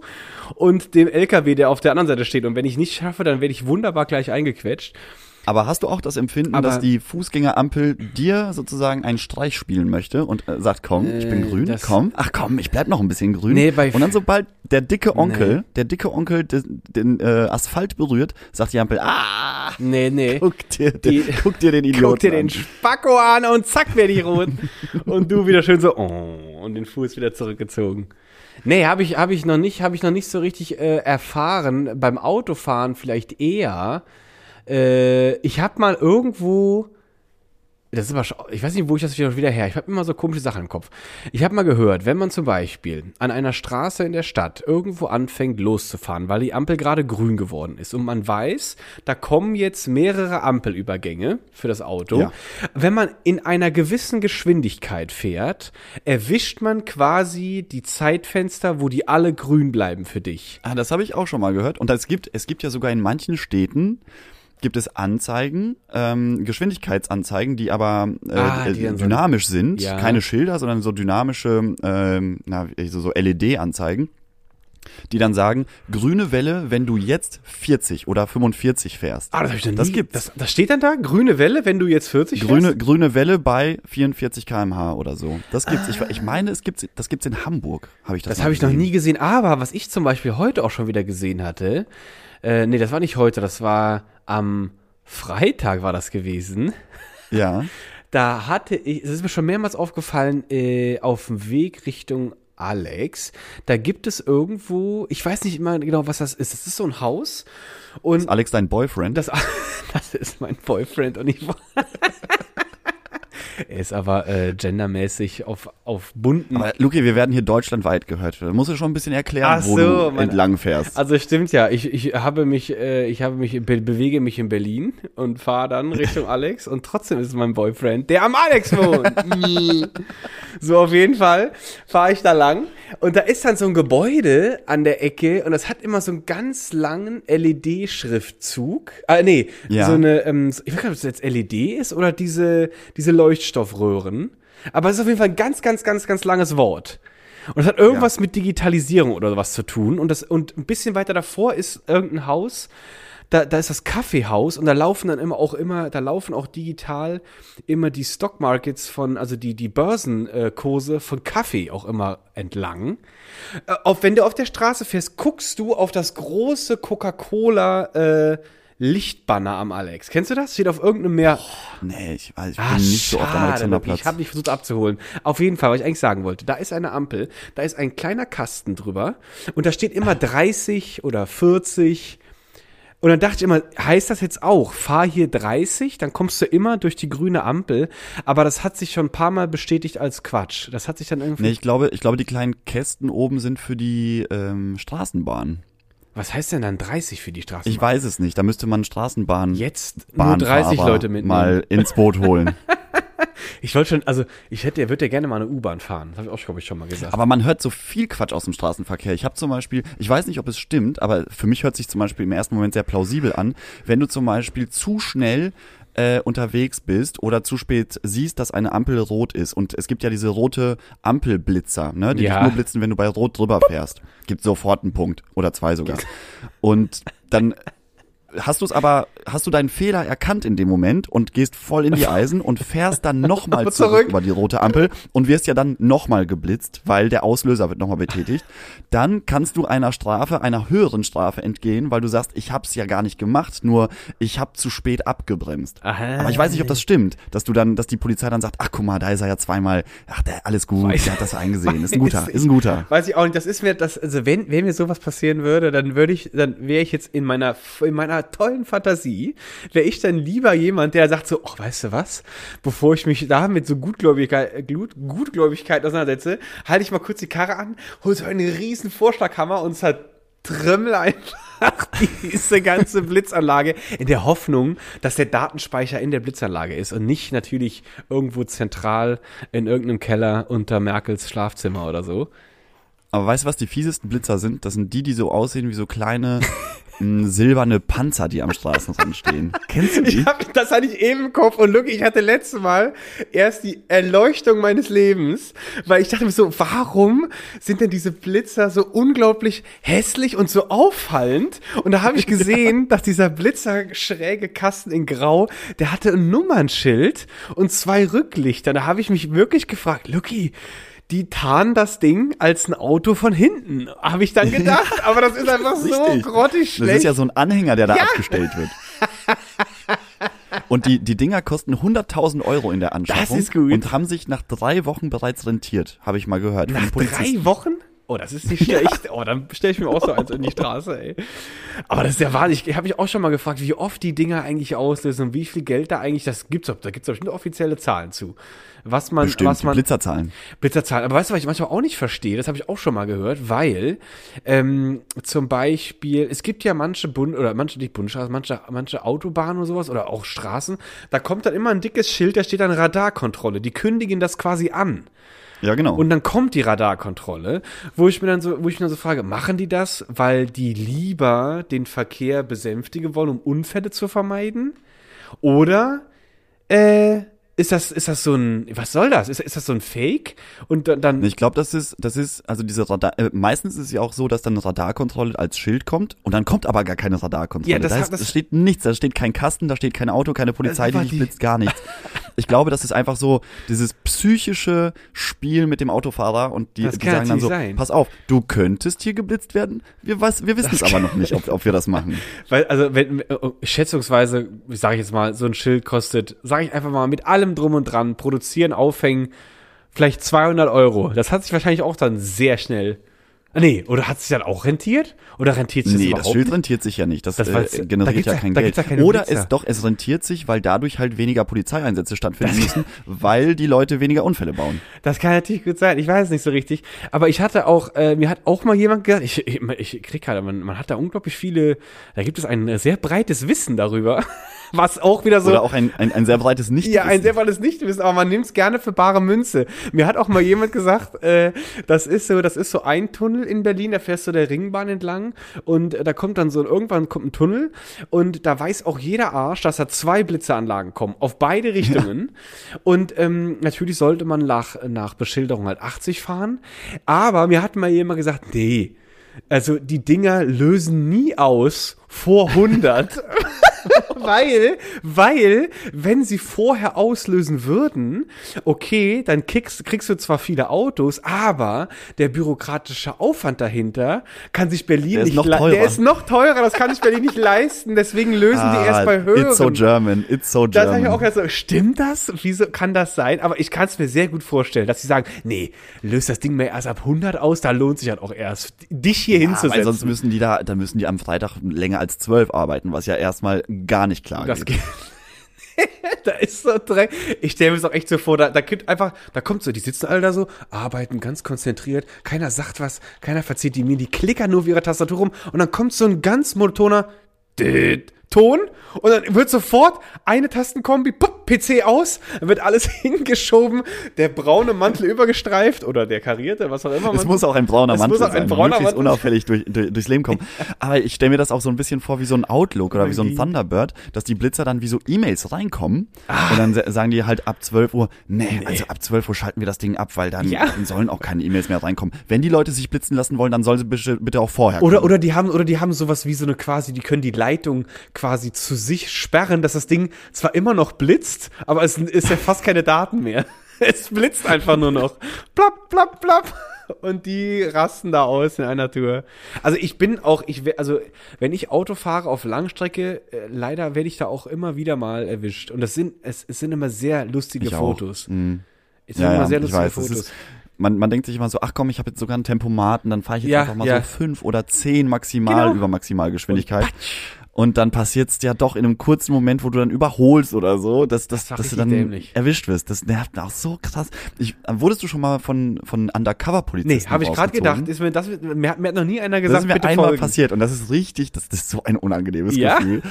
und dem LKW, der auf der anderen Seite steht. Und wenn ich nicht schaffe, dann werde ich wunderbar gleich eingequetscht. Aber hast du auch das Empfinden, Aber- dass die Fußgängerampel dir sozusagen einen Streich spielen möchte und äh, sagt, komm, ich bin Äh, grün, das- komm, ach komm, ich bleib noch ein bisschen grün. Nee, bei- und dann sobald der dicke Onkel, Nee. der dicke Onkel den, den äh, Asphalt berührt, sagt die Ampel, ah, Nee, nee. guck dir, Die- den, guck dir den [LAUGHS] Idioten Guck dir den. Spacko an und zack wäre die rot. [LAUGHS] und du wieder schön so, oh, und den Fuß wieder zurückgezogen. Nee, habe ich, hab ich noch nicht, habe ich noch nicht so richtig äh, erfahren. Beim Autofahren vielleicht eher. Äh, ich habe mal irgendwo, das ist aber, schon- ich weiß nicht, wo ich das wieder, wieder her. Ich habe immer so komische Sachen im Kopf. Ich habe mal gehört, wenn man zum Beispiel an einer Straße in der Stadt irgendwo anfängt loszufahren, weil die Ampel gerade grün geworden ist und man weiß, da kommen jetzt mehrere Ampelübergänge für das Auto. Ja. Wenn man in einer gewissen Geschwindigkeit fährt, erwischt man quasi die Zeitfenster, wo die alle grün bleiben für dich. Ah, das habe ich auch schon mal gehört. Und es gibt, es gibt ja sogar in manchen Städten gibt es Anzeigen, ähm, Geschwindigkeitsanzeigen, die aber äh, Ah, die dann dynamisch sind. Ja. Keine Schilder, sondern so dynamische, ähm, na, so, so LED-Anzeigen, die dann sagen, grüne Welle, wenn du jetzt 40 oder 45 fährst. Ah, das habe ich nie. Das gibt's. Das, das steht dann da? Grüne Welle, wenn du jetzt 40 Grüne, fährst? grüne Welle bei 44 km/h oder so. Das gibt's. Ich, ich meine, es gibt's, das gibt's in Hamburg. Habe ich das Das habe ich noch nie gesehen. Aber was ich zum Beispiel heute auch schon wieder gesehen hatte, äh, nee, das war nicht heute, das war am Freitag war das gewesen. Ja. [LAUGHS] Da hatte ich, es ist mir schon mehrmals aufgefallen, äh, auf dem Weg Richtung Alex, da gibt es irgendwo, ich weiß nicht immer genau, was das ist. Das ist so ein Haus und Ist Alex dein Boyfriend? das, [LAUGHS] das ist mein Boyfriend und ich [LAUGHS] Er ist aber äh, gendermäßig auf, auf bunten. Aber Luki, wir werden hier deutschlandweit gehört. Da musst du schon ein bisschen erklären, Ach wo so, du mein- entlang fährst. Also stimmt ja, ich, ich habe mich, äh, ich habe mich, be bewege mich in Berlin und fahre dann Richtung [LAUGHS] Alex und trotzdem ist mein Boyfriend, der am Alex wohnt. [LAUGHS] [LAUGHS] so auf jeden Fall fahre ich da lang und da ist dann so ein Gebäude an der Ecke und das hat immer so einen ganz langen LED-Schriftzug. Ah nee, Ja. so eine, ähm, so- ich weiß gar nicht, ob das jetzt LED ist oder diese diese Leuchtstoffröhren. Aber es ist auf jeden Fall ein ganz, ganz, ganz, ganz langes Wort. Und es hat irgendwas mit Digitalisierung oder was zu tun. Und, das, und ein bisschen weiter davor ist irgendein Haus. Da, da ist das Kaffeehaus und da laufen dann immer auch immer, da laufen auch digital immer die Stockmarkets von, also die, die Börsenkurse von Kaffee auch immer entlang. Äh, auf, wenn du auf der Straße fährst, guckst du auf das große Coca-Cola äh, Lichtbanner am Alex. Kennst du das? Steht auf irgendeinem Meer. Nee, ich weiß, ich Ah, bin nicht so oft am schade, Alexanderplatz. Ich habe mich versucht abzuholen. Auf jeden Fall, was ich eigentlich sagen wollte. Da ist eine Ampel, da ist ein kleiner Kasten drüber und da steht immer 30 oder 40. Und dann dachte ich immer, heißt das jetzt auch, fahr hier 30, dann kommst du immer durch die grüne Ampel. Aber das hat sich schon ein paar Mal bestätigt als Quatsch. Das hat sich dann irgendwie. Nee, ich glaube, ich glaube, die kleinen Kästen oben sind für die ähm, Straßenbahn. Was heißt denn dann 30 für die Straßenbahn? Ich weiß es nicht. Da müsste man Straßenbahn Jetzt nur 30 Bahnfahrer Leute mitnehmen. mal ins Boot holen. [LAUGHS] Ich wollte schon, also ich hätte, würde ja gerne mal eine U-Bahn fahren. Das habe ich auch, glaube ich, schon mal gesagt. Aber man hört so viel Quatsch aus dem Straßenverkehr. Ich habe zum Beispiel, ich weiß nicht, ob es stimmt, aber für mich hört sich zum Beispiel im ersten Moment sehr plausibel an, wenn du zum Beispiel zu schnell äh, unterwegs bist oder zu spät siehst, dass eine Ampel rot ist. Und es gibt ja diese rote Ampelblitzer, ne, die Ja. dich nur blitzen, wenn du bei rot drüber fährst. Gibt sofort einen Punkt oder zwei sogar. [LAUGHS] Und dann hast du es aber, hast du deinen Fehler erkannt in dem Moment und gehst voll in die [LAUGHS] Eisen und fährst dann nochmal zurück, zurück. über die rote Ampel und wirst ja dann nochmal geblitzt, weil der Auslöser wird nochmal betätigt. Dann kannst du einer Strafe, einer höheren Strafe entgehen, weil du sagst, ich hab's ja gar nicht gemacht, nur ich hab zu spät abgebremst. Aha. Aber ich weiß nicht, ob das stimmt, dass du dann, dass die Polizei dann sagt, ach guck mal, da ist er ja zweimal, ach der, alles gut, Weiß- der hat das eingesehen, ist ein guter, ist ein guter. Weiß ich auch nicht. Das ist mir, das, also wenn, wenn mir sowas passieren würde, dann würde ich, dann wäre ich jetzt in meiner, in meiner tollen Fantasie, wäre ich dann lieber jemand, der sagt so, ach, weißt du was? Bevor ich mich da mit so Gutgläubigkeit, Gut, Gutgläubigkeit auseinandersetze, halte ich mal kurz die Karre an, hol so einen riesen Vorschlaghammer und zertrümmel einfach [LAUGHS] diese ganze Blitzanlage in der Hoffnung, dass der Datenspeicher in der Blitzanlage ist und nicht natürlich irgendwo zentral in irgendeinem Keller unter Merkels Schlafzimmer oder so. Aber weißt du, was die fiesesten Blitzer sind? Das sind die, die so aussehen wie so kleine [LAUGHS] silberne Panzer, die am Straßenrand stehen. [LAUGHS] Kennst du die? Ich hab, das hatte ich eben im Kopf und look, ich hatte letztes Mal erst die Erleuchtung meines Lebens, weil ich dachte mir so, warum sind denn diese Blitzer so unglaublich hässlich und so auffallend? Und da habe ich [LAUGHS] gesehen, dass dieser Blitzer schräge Kasten in Grau, der hatte ein Nummernschild und zwei Rücklichter. Da habe ich mich wirklich gefragt, Lucky, die tarnen das Ding als ein Auto von hinten, habe ich dann gedacht. [LAUGHS] Aber das ist einfach so grottig Das schlecht. ist ja so ein Anhänger, der da Ja. abgestellt wird. Und die, die Dinger kosten 100.000 Euro in der Anschaffung. Das ist gut. Und haben sich nach drei Wochen bereits rentiert, habe ich mal gehört. Nach drei Wochen? Oh, das ist [LAUGHS] nicht schlecht. Oh, dann stelle ich mir auch so eins in die Straße, ey. Aber das ist ja wahnsinnig. Ich habe mich auch schon mal gefragt, wie oft die Dinger eigentlich auslösen und wie viel Geld da eigentlich, das gibt's, da gibt's bestimmt offizielle Zahlen zu. Was man, Bestimmt, was man, Blitzerzahlen. Blitzerzahlen. Aber weißt du, was ich manchmal auch nicht verstehe? Das habe ich auch schon mal gehört, weil ähm, zum Beispiel, es gibt ja manche Bund oder manche nicht Bundesstraßen, manche, manche Autobahnen oder sowas oder auch Straßen, da kommt dann immer ein dickes Schild, da steht dann Radarkontrolle. Die kündigen das quasi an. Ja, genau. Und dann kommt die Radarkontrolle, wo ich mir dann so, wo ich mir dann so frage, machen die das, weil die lieber den Verkehr besänftigen wollen, um Unfälle zu vermeiden? Oder äh, ist das, ist das so ein, was soll das? Ist, ist das so ein Fake? Und dann, dann Ich glaube, das ist, das ist, also diese Radar, äh, meistens ist es ja auch so, dass dann eine Radarkontrolle als Schild kommt und dann kommt aber gar keine Radarkontrolle. Ja, das da, hat- ist, das- da steht nichts, da steht kein Kasten, da steht kein Auto, keine Polizei, die war dich die- blitzt, gar nichts. [LAUGHS] Ich glaube, das ist einfach so dieses psychische Spiel mit dem Autofahrer und die, Das die sagen dann so, sein. pass auf, du könntest hier geblitzt werden, wir, weiß, wir wissen es aber noch nicht, ob, ob wir das machen. [LAUGHS] Weil, also, wenn, äh, schätzungsweise, sage ich jetzt mal, so ein Schild kostet, sage ich einfach mal, mit allem drum und dran, produzieren, aufhängen, vielleicht 200 Euro. Das hat sich wahrscheinlich auch dann sehr schnell, nee, oder hat sich dann auch rentiert? Oder rentiert sich das Nee, überhaupt das Schild rentiert sich ja nicht. Das, Das äh, da generiert gibt's ja kein da Geld. gibt's ja Oder Blitzer. es doch, es rentiert sich, weil dadurch halt weniger Polizeieinsätze stattfinden müssen, [LAUGHS] weil die Leute weniger Unfälle bauen. Das kann natürlich gut sein. Ich weiß es nicht so richtig. Aber ich hatte auch, äh, mir hat auch mal jemand gesagt, ich, ich, ich krieg gerade, man, man hat da unglaublich viele, da gibt es ein äh, sehr breites Wissen darüber, was auch wieder so. Oder auch ein, ein, ein sehr breites nicht ja, ein sehr breites Nichtwissen, aber man nimmt es gerne für bare Münze. Mir hat auch mal jemand gesagt, äh, das ist so, das ist so ein Tunnel in Berlin, da fährst du der Ringbahn entlang und äh, da kommt dann so, irgendwann kommt ein Tunnel und da weiß auch jeder Arsch, dass da zwei Blitzeranlagen kommen, auf beide Richtungen. Und ähm, natürlich sollte man nach, nach Beschilderung halt 80 fahren, aber mir hat mal jemand gesagt, nee, also die Dinger lösen nie aus vor 100. [LAUGHS] [LAUGHS] weil, weil, wenn sie vorher auslösen würden, okay, dann kriegst, kriegst du zwar viele Autos, aber der bürokratische Aufwand dahinter kann sich Berlin nicht noch le- teurer. Der ist noch teurer, das kann sich Berlin nicht leisten, deswegen lösen die erst bei höheren. Ah, It's so German, it's so Das habe ich German. auch so, stimmt das? Wieso kann das sein? Aber ich kann es mir sehr gut vorstellen, dass sie sagen, nee, löst das Ding mal erst ab 100 aus, da lohnt sich halt auch erst, dich hier ja, hinzusetzen. weil sonst müssen die da, dann müssen die am Freitag länger als zwölf arbeiten, was ja erstmal gar nicht klar das geht. geht. [LAUGHS] da ist so Dreck. Ich stelle mir das auch echt so vor, da, da gibt einfach, da kommt so, die sitzen alle da so, arbeiten ganz konzentriert, keiner sagt was, keiner verzieht die Minen, die klickern nur auf ihrer Tastatur rum und dann kommt so ein ganz monotoner Dit, Ton und dann wird sofort eine Tastenkombi, PC aus, dann wird alles [LAUGHS] hingeschoben, der braune Mantel übergestreift oder der karierte, was auch immer. Es muss auch ein brauner Es Mantel muss auch ein sein, brauner möglichst Mantel unauffällig durch, durch, durchs Leben kommen. Aber ich stelle mir das auch so ein bisschen vor wie so ein Outlook oder wie so ein? Thunderbird, dass die Blitzer dann wie so E-Mails reinkommen und dann sa- sagen die halt ab 12 Uhr, nee, also ab 12 Uhr schalten wir das Ding ab, weil dann, Ja. dann sollen auch keine E-Mails mehr reinkommen. Wenn die Leute sich blitzen lassen wollen, dann sollen sie bitte, bitte auch vorher Oder, kommen. oder die haben, oder die haben sowas wie so eine quasi, die können die Leitung quasi zu sich sperren, dass das Ding zwar immer noch blitzt, aber es ist ja fast keine Daten mehr. [LAUGHS] Es blitzt einfach nur noch. Plapp, plapp, plapp. Und die rasten da aus in einer Tour. Also ich bin auch, ich also wenn ich Auto fahre auf Langstrecke, äh, leider werde ich da auch immer wieder mal erwischt. Und das sind, es, es sind immer sehr lustige Ich. Fotos. Mhm. Es sind Ja, immer ja, sehr lustige weiß, Fotos. ist, man, man denkt sich immer so, ach komm, ich habe jetzt sogar einen Tempomaten, dann fahre ich jetzt Ja, einfach mal so fünf oder zehn maximal Genau. über Maximalgeschwindigkeit. Und dann passiert's ja doch in einem kurzen Moment, wo du dann überholst oder so, dass, dass, Das dass du dann dämlich. erwischt wirst. Das nervt mich auch so krass. Ich, wurdest du schon mal von, von Undercover-Polizisten Nee, habe ich gerade gedacht. Ist mir, das, mir, hat, mir hat noch nie einer Das gesagt, ist mir bitte einmal folgen. passiert und das ist richtig, das, das ist so ein unangenehmes Ja? Gefühl.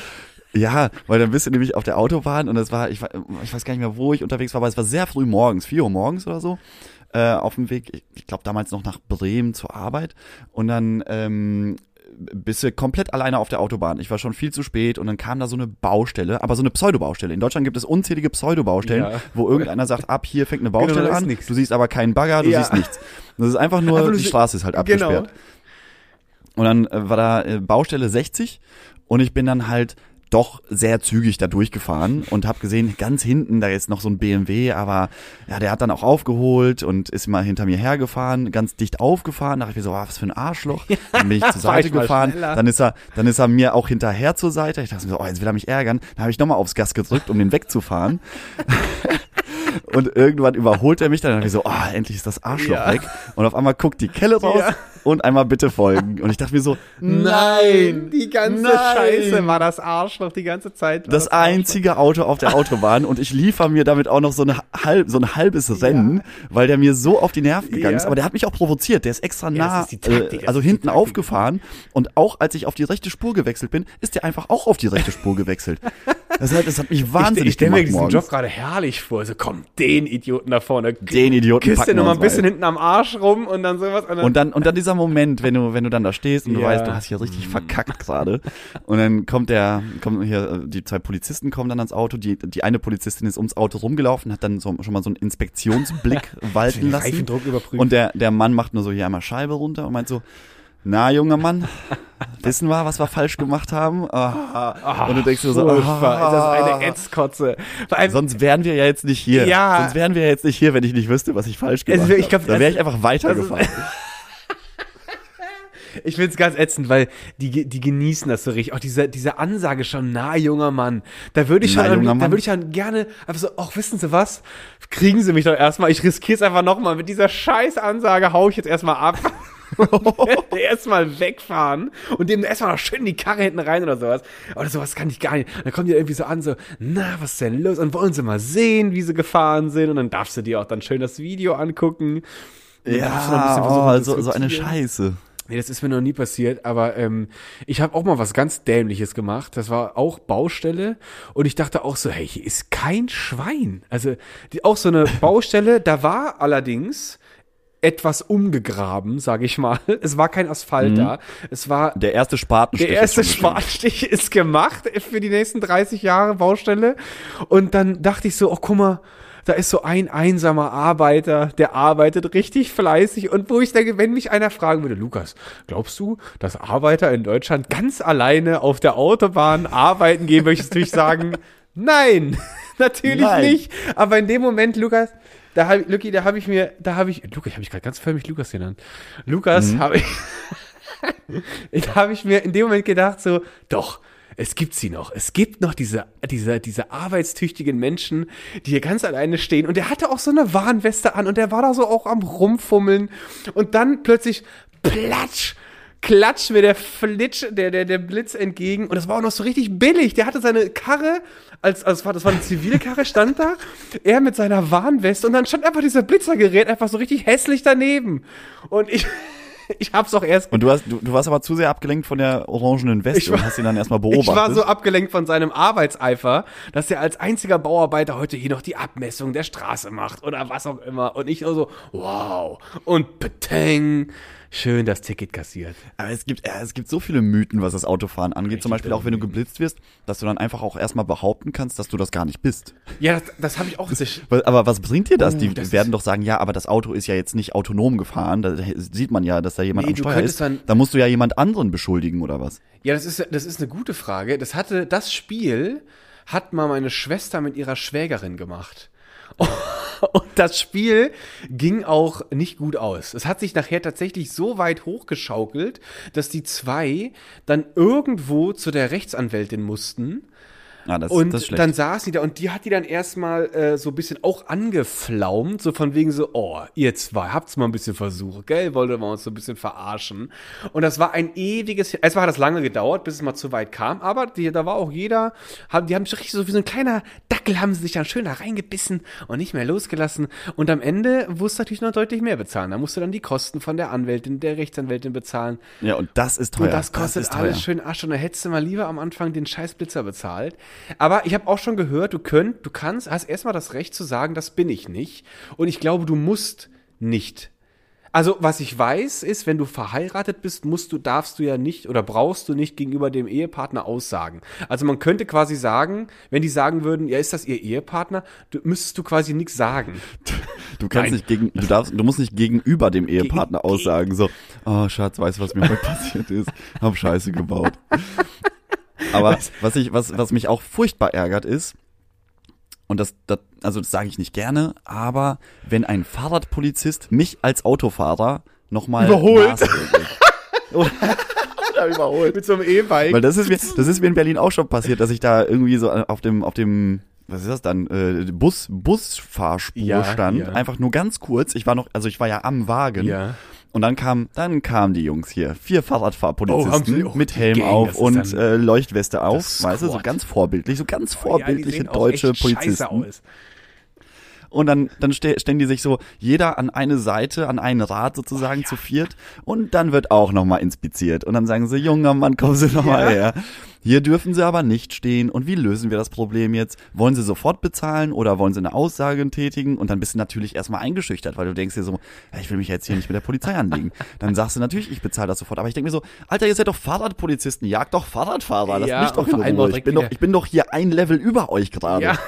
Ja, weil dann bist du nämlich auf der Autobahn und das war, ich, ich weiß gar nicht mehr, wo ich unterwegs war, aber es war sehr früh morgens, 4 Uhr morgens oder so, äh, auf dem Weg, ich, ich glaube damals noch nach Bremen zur Arbeit und dann ähm, bist du komplett alleine auf der Autobahn. Ich war schon viel zu spät und dann kam da so eine Baustelle, aber so eine Pseudobaustelle. In Deutschland gibt es unzählige Pseudobaustellen, Ja. wo irgendeiner sagt, ab hier fängt eine Genau, Baustelle ist an, nix. du siehst aber keinen Bagger, du Ja. siehst nichts. Das ist einfach nur, die Straße ist halt Genau. abgesperrt. Und dann äh, war da äh, Baustelle 60 und ich bin dann halt doch sehr zügig da durchgefahren und habe gesehen, ganz hinten, da ist noch so ein BMW, aber ja, der hat dann auch aufgeholt und ist mal hinter mir hergefahren, ganz dicht aufgefahren. Da dachte ich mir so, ah, was für ein Arschloch. [LAUGHS] Dann bin ich zur Seite ich gefahren. Dann ist er, dann ist er mir auch hinterher zur Seite. Ich dachte mir so, oh, jetzt will er mich ärgern. Dann habe ich nochmal aufs Gas gedrückt, um den wegzufahren. [LAUGHS] Und irgendwann überholt er mich dann, dachte ich so, ah, endlich ist das Arschloch Ja. weg. Und auf einmal guckt die Kelle raus Ja. Und einmal bitte folgen. Und ich dachte mir so, Nein, die ganze Nein. Scheiße war das Arschloch die ganze Zeit. das Arschloch. einzige Auto auf der Autobahn und ich liefer mir damit auch noch so, eine halb, so ein halbes Rennen, weil der mir so auf die Nerven gegangen Ja. ist. Aber der hat mich auch provoziert. Der ist extra Ja, nah, das ist Taktik, äh, das also hinten aufgefahren. Und auch als ich auf die rechte Spur gewechselt bin, ist der einfach auch auf die rechte Spur gewechselt. Das hat, das hat mich Ich, wahnsinnig ich stelle mir diesen morgens. Job gerade herrlich vor. So, komm, den Idioten da vorne. Den Idioten Küsst packen den noch wir mal ein bisschen rein. hinten am Arsch rum und dann sowas. Und dann, Und dann, und dann dieser Moment, wenn du, wenn du dann da stehst und du Ja. weißt, du hast hier richtig verkackt gerade. Und dann kommt der, kommen hier, äh, die zwei Polizisten kommen dann ans Auto. Die, die eine Polizistin ist ums Auto rumgelaufen, hat dann so, schon mal so einen Inspektionsblick [LAUGHS] walten lassen. Reifendruck. Und der, der Mann macht nur so hier einmal Scheibe runter und meint so, na, junger Mann, [LAUGHS] wissen wir, was wir falsch gemacht haben? Ah. und du denkst dir so, ah, ist das eine Ätzkotze. Sonst wären wir ja jetzt nicht hier. Ja. Sonst wären wir ja jetzt nicht hier, wenn ich nicht wüsste, was ich falsch gemacht Also, habe. da wäre ich einfach weitergefahren. Ich find's ganz ätzend, weil die, die genießen das so richtig. Auch diese, diese Ansage schon, na, junger Mann. Da würde ich Na, schon, da würde ich dann gerne einfach so, ach, wissen Sie was? Kriegen Sie mich doch erstmal. Ich riskiere es einfach nochmal. Mit dieser scheiß Ansage hau ich jetzt erstmal ab. [LAUGHS] erstmal wegfahren und dem erstmal noch schön in die Karre hinten rein oder sowas. Oder sowas kann ich gar nicht. Dann kommen die irgendwie so an, so, na, was ist denn los? Und wollen sie mal sehen, wie sie gefahren sind? Und dann darfst du dir auch dann schön das Video angucken. Und Ja, versuchen oh, so, so eine. Scheiße. Nee, das ist mir noch nie passiert, aber ähm, ich habe auch mal was ganz Dämliches gemacht. Das war auch Baustelle und ich dachte auch so, hey, hier ist kein Schwein. Also die, auch so eine [LAUGHS] Baustelle, da war allerdings etwas umgegraben, sage ich mal. [LAUGHS] Es war kein Asphalt da. Es war Der erste Spatenstich. der erste. Spatenstich ist gemacht für die nächsten 30 Jahre Baustelle. Und dann dachte ich so, oh guck mal, da ist so ein einsamer Arbeiter, der arbeitet richtig fleißig. Und wo ich denke, wenn mich einer fragen würde, Lukas, glaubst du, dass Arbeiter in Deutschland ganz alleine auf der Autobahn arbeiten gehen, möchtest du ich sagen, [LAUGHS] nein, [LAUGHS] natürlich Nein. nicht. Aber in dem Moment, Lukas, da habe Luki, da habe ich mir, da habe ich, Lukas, ich habe mich gerade ganz förmlich Lukas genannt. Lukas Mhm. habe ich, [LAUGHS] da habe ich mir in dem Moment gedacht, so, doch, es gibt sie noch. Es gibt noch diese, diese, diese arbeitstüchtigen Menschen, die hier ganz alleine stehen. Und der hatte auch so eine Warnweste an und der war da so auch am Rumfummeln. Und dann plötzlich, platsch, klatscht mir der Flitsch, der, der, der Blitz entgegen. Und das war auch noch so richtig billig. Der hatte seine Karre, als, als war, das war eine zivile Karre, stand da. Er mit seiner Warnweste. Und dann stand einfach dieser Blitzergerät einfach so richtig hässlich daneben. Und ich, [LAUGHS] ich hab's auch erst Und du hast, du, du warst aber zu sehr abgelenkt von der orangenen Weste Ich war- und hast ihn dann erstmal [LAUGHS] beobachtet. Ich war so abgelenkt von seinem Arbeitseifer, dass er als einziger Bauarbeiter heute hier noch die Abmessung der Straße macht oder was auch immer. Und ich nur so, wow. Und peteng. Schön das Ticket kassiert. Aber es gibt, ja, es gibt so viele Mythen, was das Autofahren angeht. Zum Beispiel auch, wenn du geblitzt wirst, dass du dann einfach auch erstmal behaupten kannst, dass du das gar nicht bist. Ja, das, das habe ich auch. Weil- Aber was bringt dir das? Oh, Die das werden doch sagen, ja, aber das Auto ist ja jetzt nicht autonom gefahren. Da sieht man ja, dass da jemand Nee, am Steuer ist. dann- Da musst du ja jemand anderen beschuldigen oder was? Ja, das ist, das ist eine gute Frage. Das hatte, das Spiel hat mal meine Schwester mit ihrer Schwägerin gemacht. [LAUGHS] Und das Spiel ging auch nicht gut aus. Es hat sich nachher tatsächlich so weit hochgeschaukelt, dass die zwei dann irgendwo zu der Rechtsanwältin mussten. Ah, das, Und das dann saß die da und die hat die dann erstmal äh, so ein bisschen auch angeflaumt, so von wegen so, oh, ihr zwei habt's mal ein bisschen versucht, gell, wolltet wir uns so ein bisschen verarschen. Und das war ein ewiges, erstmal hat das lange gedauert, bis es mal zu weit kam, aber die, da war auch jeder, haben, die haben sich richtig so wie so ein kleiner Dackel haben sie sich dann schön da reingebissen und nicht mehr losgelassen. Und am Ende musste natürlich noch deutlich mehr bezahlen. Da musste dann die Kosten von der Anwältin, der Rechtsanwältin bezahlen. ja, und das ist teuer. Und das kostet ist alles schön Asche. Und da hättest du mal lieber am Anfang den scheiß Blitzer bezahlt. Aber ich habe auch schon gehört, du könnt, du kannst, hast erstmal das Recht zu sagen, das bin ich nicht. Und ich glaube, du musst nicht. Also, was ich weiß, ist, wenn du verheiratet bist, musst du, darfst du ja nicht oder brauchst du nicht gegenüber dem Ehepartner aussagen. Also man könnte quasi sagen, wenn die sagen würden, ja, ist das ihr Ehepartner, du, müsstest du quasi nichts sagen. [LAUGHS] Du kannst Nein. nicht gegen, du darfst, du musst nicht gegenüber dem Ehepartner aussagen, so, oh Schatz, weißt du, was mir heute [LAUGHS] passiert ist? Hab Scheiße gebaut. Aber was ich, was, was mich auch furchtbar ärgert ist, und das, das also das sage ich nicht gerne, aber wenn ein Fahrradpolizist mich als Autofahrer nochmal Überholt. oder, oder [LAUGHS] überholt. Mit so einem E-Bike. Weil das ist mir, das ist mir in Berlin auch schon passiert, dass ich da irgendwie so auf dem, auf dem, was ist das dann, äh, Bus, Busfahrspur Ja, stand, ja. einfach nur ganz kurz. Ich war noch, also ich war ja am Wagen. Ja. Und dann kam, dann kamen die Jungs hier, vier Oh, Fahrradfahrpolizisten oh, mit Helm Gang, auf und äh, Leuchtweste auf, weißt du, so ganz vorbildlich, so ganz Ja, vorbildliche sehen auch deutsche Polizisten. Und dann, dann ste stellen die sich so jeder an eine Seite, an ein Rad Oh, sozusagen zu viert und dann wird auch nochmal inspiziert. Und dann sagen sie, junger Mann, kommen Sie nochmal Ja. her. Hier dürfen Sie aber nicht stehen. Und wie lösen wir das Problem jetzt? Wollen Sie sofort bezahlen oder wollen Sie eine Aussage tätigen? Und dann bist du natürlich erstmal eingeschüchtert, weil du denkst dir so, ja, ich will mich jetzt hier nicht mit der Polizei anlegen. Dann sagst du natürlich, ich bezahle das sofort. Aber ich denke mir so, Alter, ihr seid doch Fahrradpolizisten, jagt doch Fahrradfahrer. Lasst Ja, mich doch in Ruhe. Ich bin, doch, ich bin doch hier ein Level über euch gerade. Ja.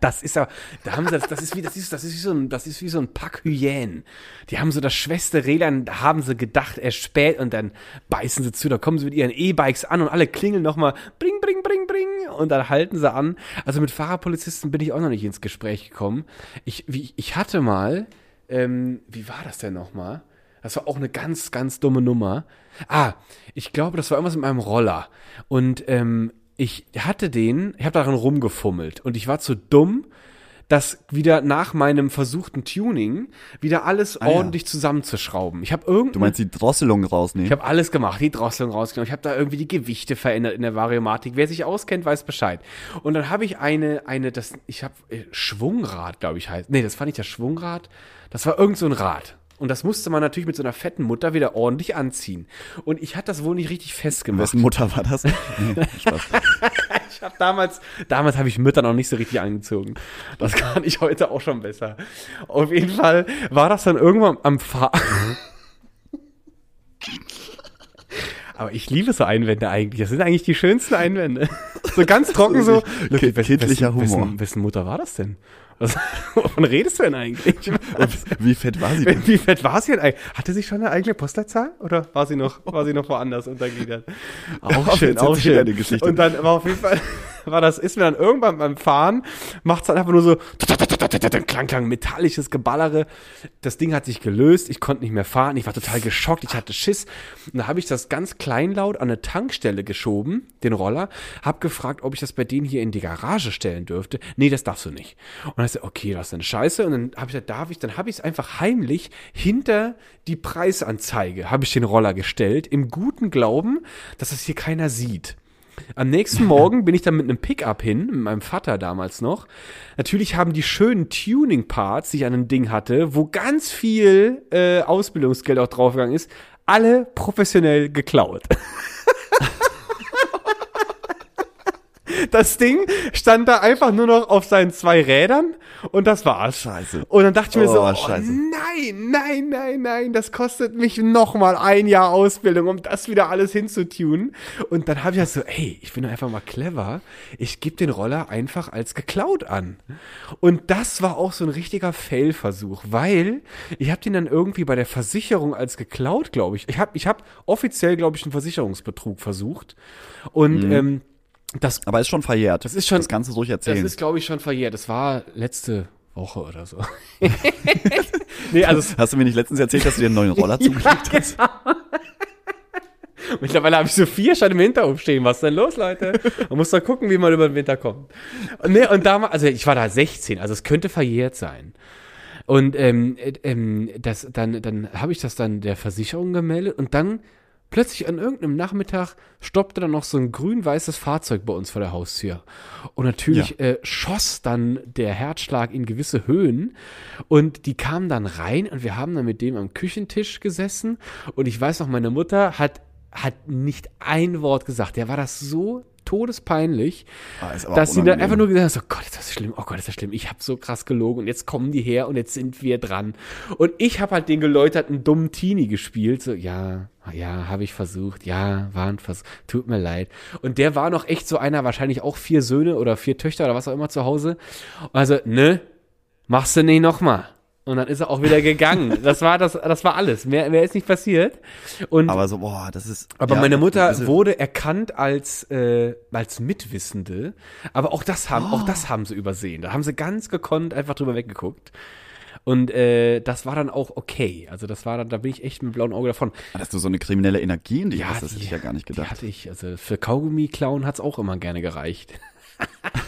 Das ist aber, da haben sie das, das ist wie, das ist, das ist wie so ein, das ist wie so ein Pack Hyänen. Die haben so das schwächste Rädern, da haben sie gedacht, er spät und dann beißen sie zu, da kommen sie mit ihren E-Bikes an und alle klingeln nochmal, bring, bring, bring, bring, und dann halten sie an. Also mit Fahrerpolizisten bin ich auch noch nicht ins Gespräch gekommen. Ich, wie, ich hatte mal, ähm, wie war das denn nochmal? Das war auch eine ganz, ganz dumme Nummer. Ah, ich glaube, das war irgendwas mit meinem Roller. Und ähm, ich hatte den, ich habe daran rumgefummelt und ich war zu dumm, das wieder nach meinem versuchten Tuning wieder alles ja. ordentlich zusammenzuschrauben. Ich habe irgend Du meinst die Drosselung rausnehmen? ich habe alles gemacht, die Drosselung rausgenommen. Ich habe da irgendwie die Gewichte verändert in der Variomatik. Wer sich auskennt, weiß Bescheid. Und dann habe ich eine, eine, das, ich habe äh, Schwungrad, glaube ich, heißt. Nee, das war nicht das Schwungrad. Das war irgend so ein Rad. Und das musste man natürlich mit so einer fetten Mutter wieder ordentlich anziehen. Und ich hatte das wohl nicht richtig festgemacht. Wessen Mutter war das? [LAUGHS] Ich habe damals, damals habe ich Mütter noch nicht so richtig angezogen. Das kann ich heute auch schon besser. Auf jeden Fall war das dann irgendwann am Fahr. [LAUGHS] Aber ich liebe so Einwände eigentlich. Das sind eigentlich die schönsten Einwände. So ganz trocken so. Ki- kindlicher Humor. Wessen, wessen Mutter war das denn? Was, [LAUGHS] wovon redest du denn eigentlich? Wie fett war sie denn? Wie fett war sie denn eigentlich? Hatte sie schon eine eigene Postleitzahl? Oder war sie noch, war sie noch woanders untergliedert? Auch schön, auch schön. deine Geschichte. Und dann war auf jeden Fall, [LAUGHS] war das, ist mir dann irgendwann beim Fahren, macht's dann einfach nur so, [LAUGHS] klang, klang, metallisches Geballere. Das Ding hat sich gelöst, ich konnte nicht mehr fahren, ich war total geschockt, ich hatte Schiss. Und da habe ich das ganz kleinlaut an eine Tankstelle geschoben, den Roller, hab gefragt, ob ich das bei denen hier in die Garage stellen dürfte. Nee, das darfst du nicht. Und dann so, okay, was ist denn Scheiße? Und dann habe ich gesagt, darf ich, dann habe ich es einfach heimlich hinter die Preisanzeige, habe ich den Roller gestellt, im guten Glauben, dass das hier keiner sieht. Am nächsten Morgen bin ich dann mit einem Pickup hin, mit meinem Vater damals noch. Natürlich haben die schönen Tuning-Parts, die ich an einem Ding hatte, wo ganz viel äh, Ausbildungsgeld auch draufgegangen ist, alle professionell geklaut. [LAUGHS] Das Ding stand da einfach nur noch auf seinen zwei Rädern und das war's. Scheiße. Und dann dachte ich mir so, Oh, oh, scheiße. nein, nein, nein, nein, das kostet mich nochmal ein Jahr Ausbildung, um das wieder alles hinzutunen. Und dann habe ich halt so, ey, ich bin einfach mal clever. Ich gebe den Roller einfach als geklaut an. Und das war auch so ein richtiger Fail-Versuch, weil ich habe den dann irgendwie bei der Versicherung als geklaut, glaube ich. Ich habe ich hab offiziell, glaube ich, einen Versicherungsbetrug versucht. Und Mhm. ähm, das Aber ist schon verjährt. Das ist schon- Das du ruhig das erzählen. ist, glaube ich, schon verjährt. Das war letzte Woche oder so. [LAUGHS] nee, also Hast du mir nicht letztens erzählt, dass du dir einen neuen Roller [LAUGHS] zugelegt hast? mittlerweile habe ich so vier schon im Hinterhof stehen. Was ist denn los, Leute? Man muss doch gucken, wie man über den Winter kommt. Und, nee, und damals, also ich war da 16, also es könnte verjährt sein. Und ähm, äh, ähm, das, dann, dann habe ich das dann der Versicherung gemeldet und dann plötzlich an irgendeinem Nachmittag stoppte dann noch so ein grün-weißes Fahrzeug bei uns vor der Haustür. Und natürlich äh, schoss dann der Herzschlag in gewisse Höhen und die kamen dann rein und wir haben dann mit dem am Küchentisch gesessen und ich weiß noch, meine Mutter hat, hat nicht ein Wort gesagt. Der war das so todespeinlich, Ah, dass sie dann einfach nur gesagt hat, oh Gott, ist das schlimm, oh Gott, ist das schlimm, ich habe so krass gelogen und jetzt kommen die her und jetzt sind wir dran. Und ich habe halt den geläuterten dummen Teenie gespielt, so, ja, ja, habe ich versucht, ja, war ein Versuch, tut mir leid. Und der war noch echt so einer, wahrscheinlich auch vier Söhne oder vier Töchter oder was auch immer zu Hause. Also, ne, machst du nicht nochmal. Und dann ist er auch wieder gegangen. [LAUGHS] Das war das, das war alles. Mehr, mehr ist nicht passiert. Und Aber so, boah, das ist. aber ja, meine Mutter wurde erkannt als, äh, als Mitwissende. Aber auch das haben, auch das haben sie übersehen. Da haben sie ganz gekonnt einfach drüber weggeguckt. Und äh, das war dann auch okay. Also das war dann, da bin ich echt mit blauen Auge davon. Dass du so eine kriminelle Energie in dir hast, das hätte ich ja gar nicht Die gedacht. hatte ich. Also für Kaugummi klauen hat's auch immer gerne gereicht. [LAUGHS]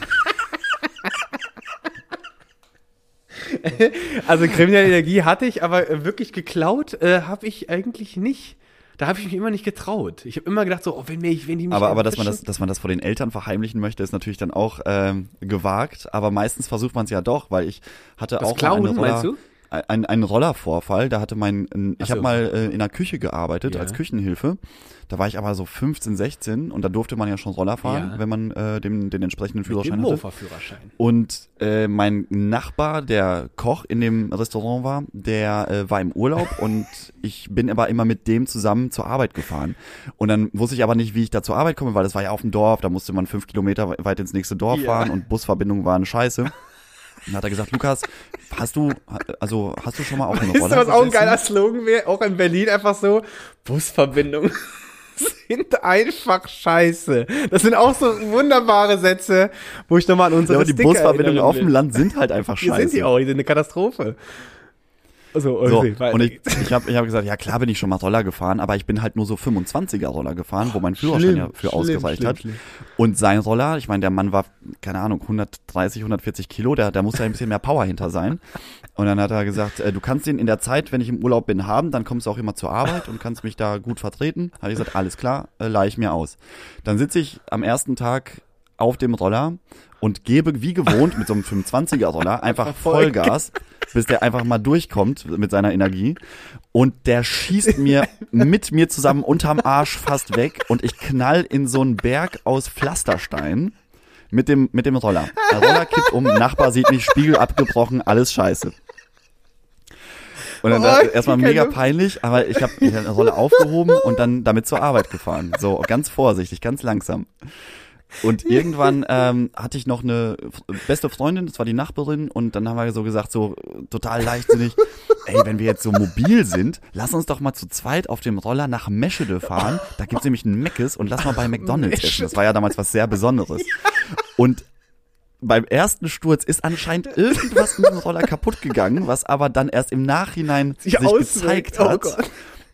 [LAUGHS] also kriminelle Energie hatte ich, aber äh, wirklich geklaut äh, habe ich eigentlich nicht. Da habe ich mich immer nicht getraut. Ich habe immer gedacht so, oh, wenn mir ich, wenn die mich Aber, aber dass man das, dass man das vor den Eltern verheimlichen möchte, ist natürlich dann auch ähm, gewagt. Aber meistens versucht man es ja doch, weil ich hatte Das auch Klauen, mal eine Roller, meinst du? Ein, einen Rollervorfall. Da hatte mein, ein, ich so. habe mal äh, in der Küche gearbeitet Ja. als Küchenhilfe. Da war ich aber so 15, 16 und da durfte man ja schon Roller fahren, Ja. wenn man äh, den, den entsprechenden Mit dem Führerschein hatte. Mofa-Führerschein. Und äh, mein Nachbar, der Koch in dem Restaurant war, der äh, war im Urlaub [LAUGHS] und ich bin aber immer mit dem zusammen zur Arbeit gefahren. Und dann wusste ich aber nicht, wie ich da zur Arbeit komme, weil das war ja auf dem Dorf, da musste man fünf Kilometer weit ins nächste Dorf Ja. fahren und Busverbindungen waren scheiße. [LAUGHS] Dann hat er gesagt, Lukas, hast du, also hast du schon mal auf einem Ist Roller das was auch ein geiler Slogan wäre? Auch in Berlin einfach so, Busverbindungen [LAUGHS] sind einfach scheiße. Das sind auch so wunderbare Sätze, wo ich nochmal an unsere Ja, die Sticker Busverbindungen auf dem. Land sind halt einfach scheiße. sind die auch, die sind eine Katastrophe. Also, So, weiter und ich, ich habe ich hab gesagt, ja klar bin ich schon mal Roller gefahren, aber ich bin halt nur so 25er Roller gefahren, wo mein Führerschein Schlimm, ja für schlimm, ausgereicht schlimm, hat. Und sein Roller, ich meine, der Mann war, keine Ahnung, 130, 140 Kilo, der, der muss ja ein bisschen mehr Power hinter sein. Und dann hat er gesagt, äh, du kannst den in der Zeit, wenn ich im Urlaub bin, haben, dann kommst du auch immer zur Arbeit und kannst mich da gut vertreten. Habe ich gesagt, alles klar, äh, leih ich mir aus. Dann sitze ich am ersten Tag auf dem Roller und gebe wie gewohnt mit so einem 25er Roller [LAUGHS] einfach Vollgas, bis der einfach mal durchkommt mit seiner Energie. Und der schießt mir [LAUGHS] mit mir zusammen unterm Arsch fast weg und ich knall in so einen Berg aus Pflasterstein mit dem, mit dem Roller. Der Roller kippt um, Nachbar sieht mich, Spiegel abgebrochen, alles scheiße. Und dann Oh, da, erstmal mega peinlich, aber ich habe die Rolle aufgehoben und dann damit zur Arbeit gefahren. So ganz vorsichtig, ganz langsam. Und irgendwann ähm, hatte ich noch eine beste Freundin, das war die Nachbarin, und dann haben wir so gesagt, so total leichtsinnig, ey, wenn wir jetzt so mobil sind, lass uns doch mal zu zweit auf dem Roller nach Meschede fahren. Da gibt's nämlich einen Meckes und lass mal bei McDonalds essen. Das war ja damals was sehr Besonderes. Und beim ersten Sturz ist anscheinend irgendwas mit dem Roller kaputt gegangen, was aber dann erst im Nachhinein sich, auswirkt. gezeigt Oh hat. Gott.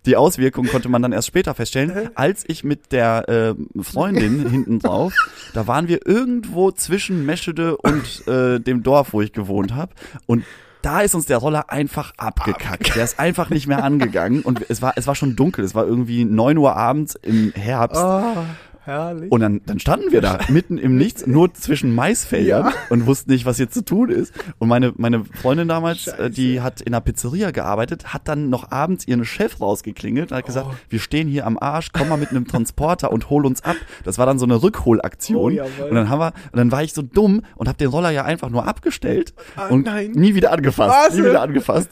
Die Auswirkungen konnte man dann erst später feststellen, [LAUGHS] als ich mit der äh, Freundin [LAUGHS] hinten drauf, da waren wir irgendwo zwischen Meschede und äh, dem Dorf, wo ich gewohnt habe und da ist uns der Roller einfach abgekackt. Der ist einfach nicht mehr angegangen. Und es war es war schon dunkel, es war irgendwie neun Uhr abends im Herbst. Oh, herrlich. Und dann, dann standen wir da [LAUGHS] mitten im Nichts, nur zwischen Maisfeldern Ja. und wussten nicht, was jetzt zu tun ist. Und meine, meine Freundin damals, äh, Scheiße. die hat in einer Pizzeria gearbeitet, hat dann noch abends ihren Chef rausgeklingelt und hat gesagt, Oh. wir stehen hier am Arsch, komm mal mit einem Transporter und hol uns ab. Das war dann so eine Rückholaktion. Oh, und dann haben wir, und dann war ich so dumm und habe den Roller ja einfach nur abgestellt Ah, und nein. nie wieder angefasst. Was? Nie wieder angefasst.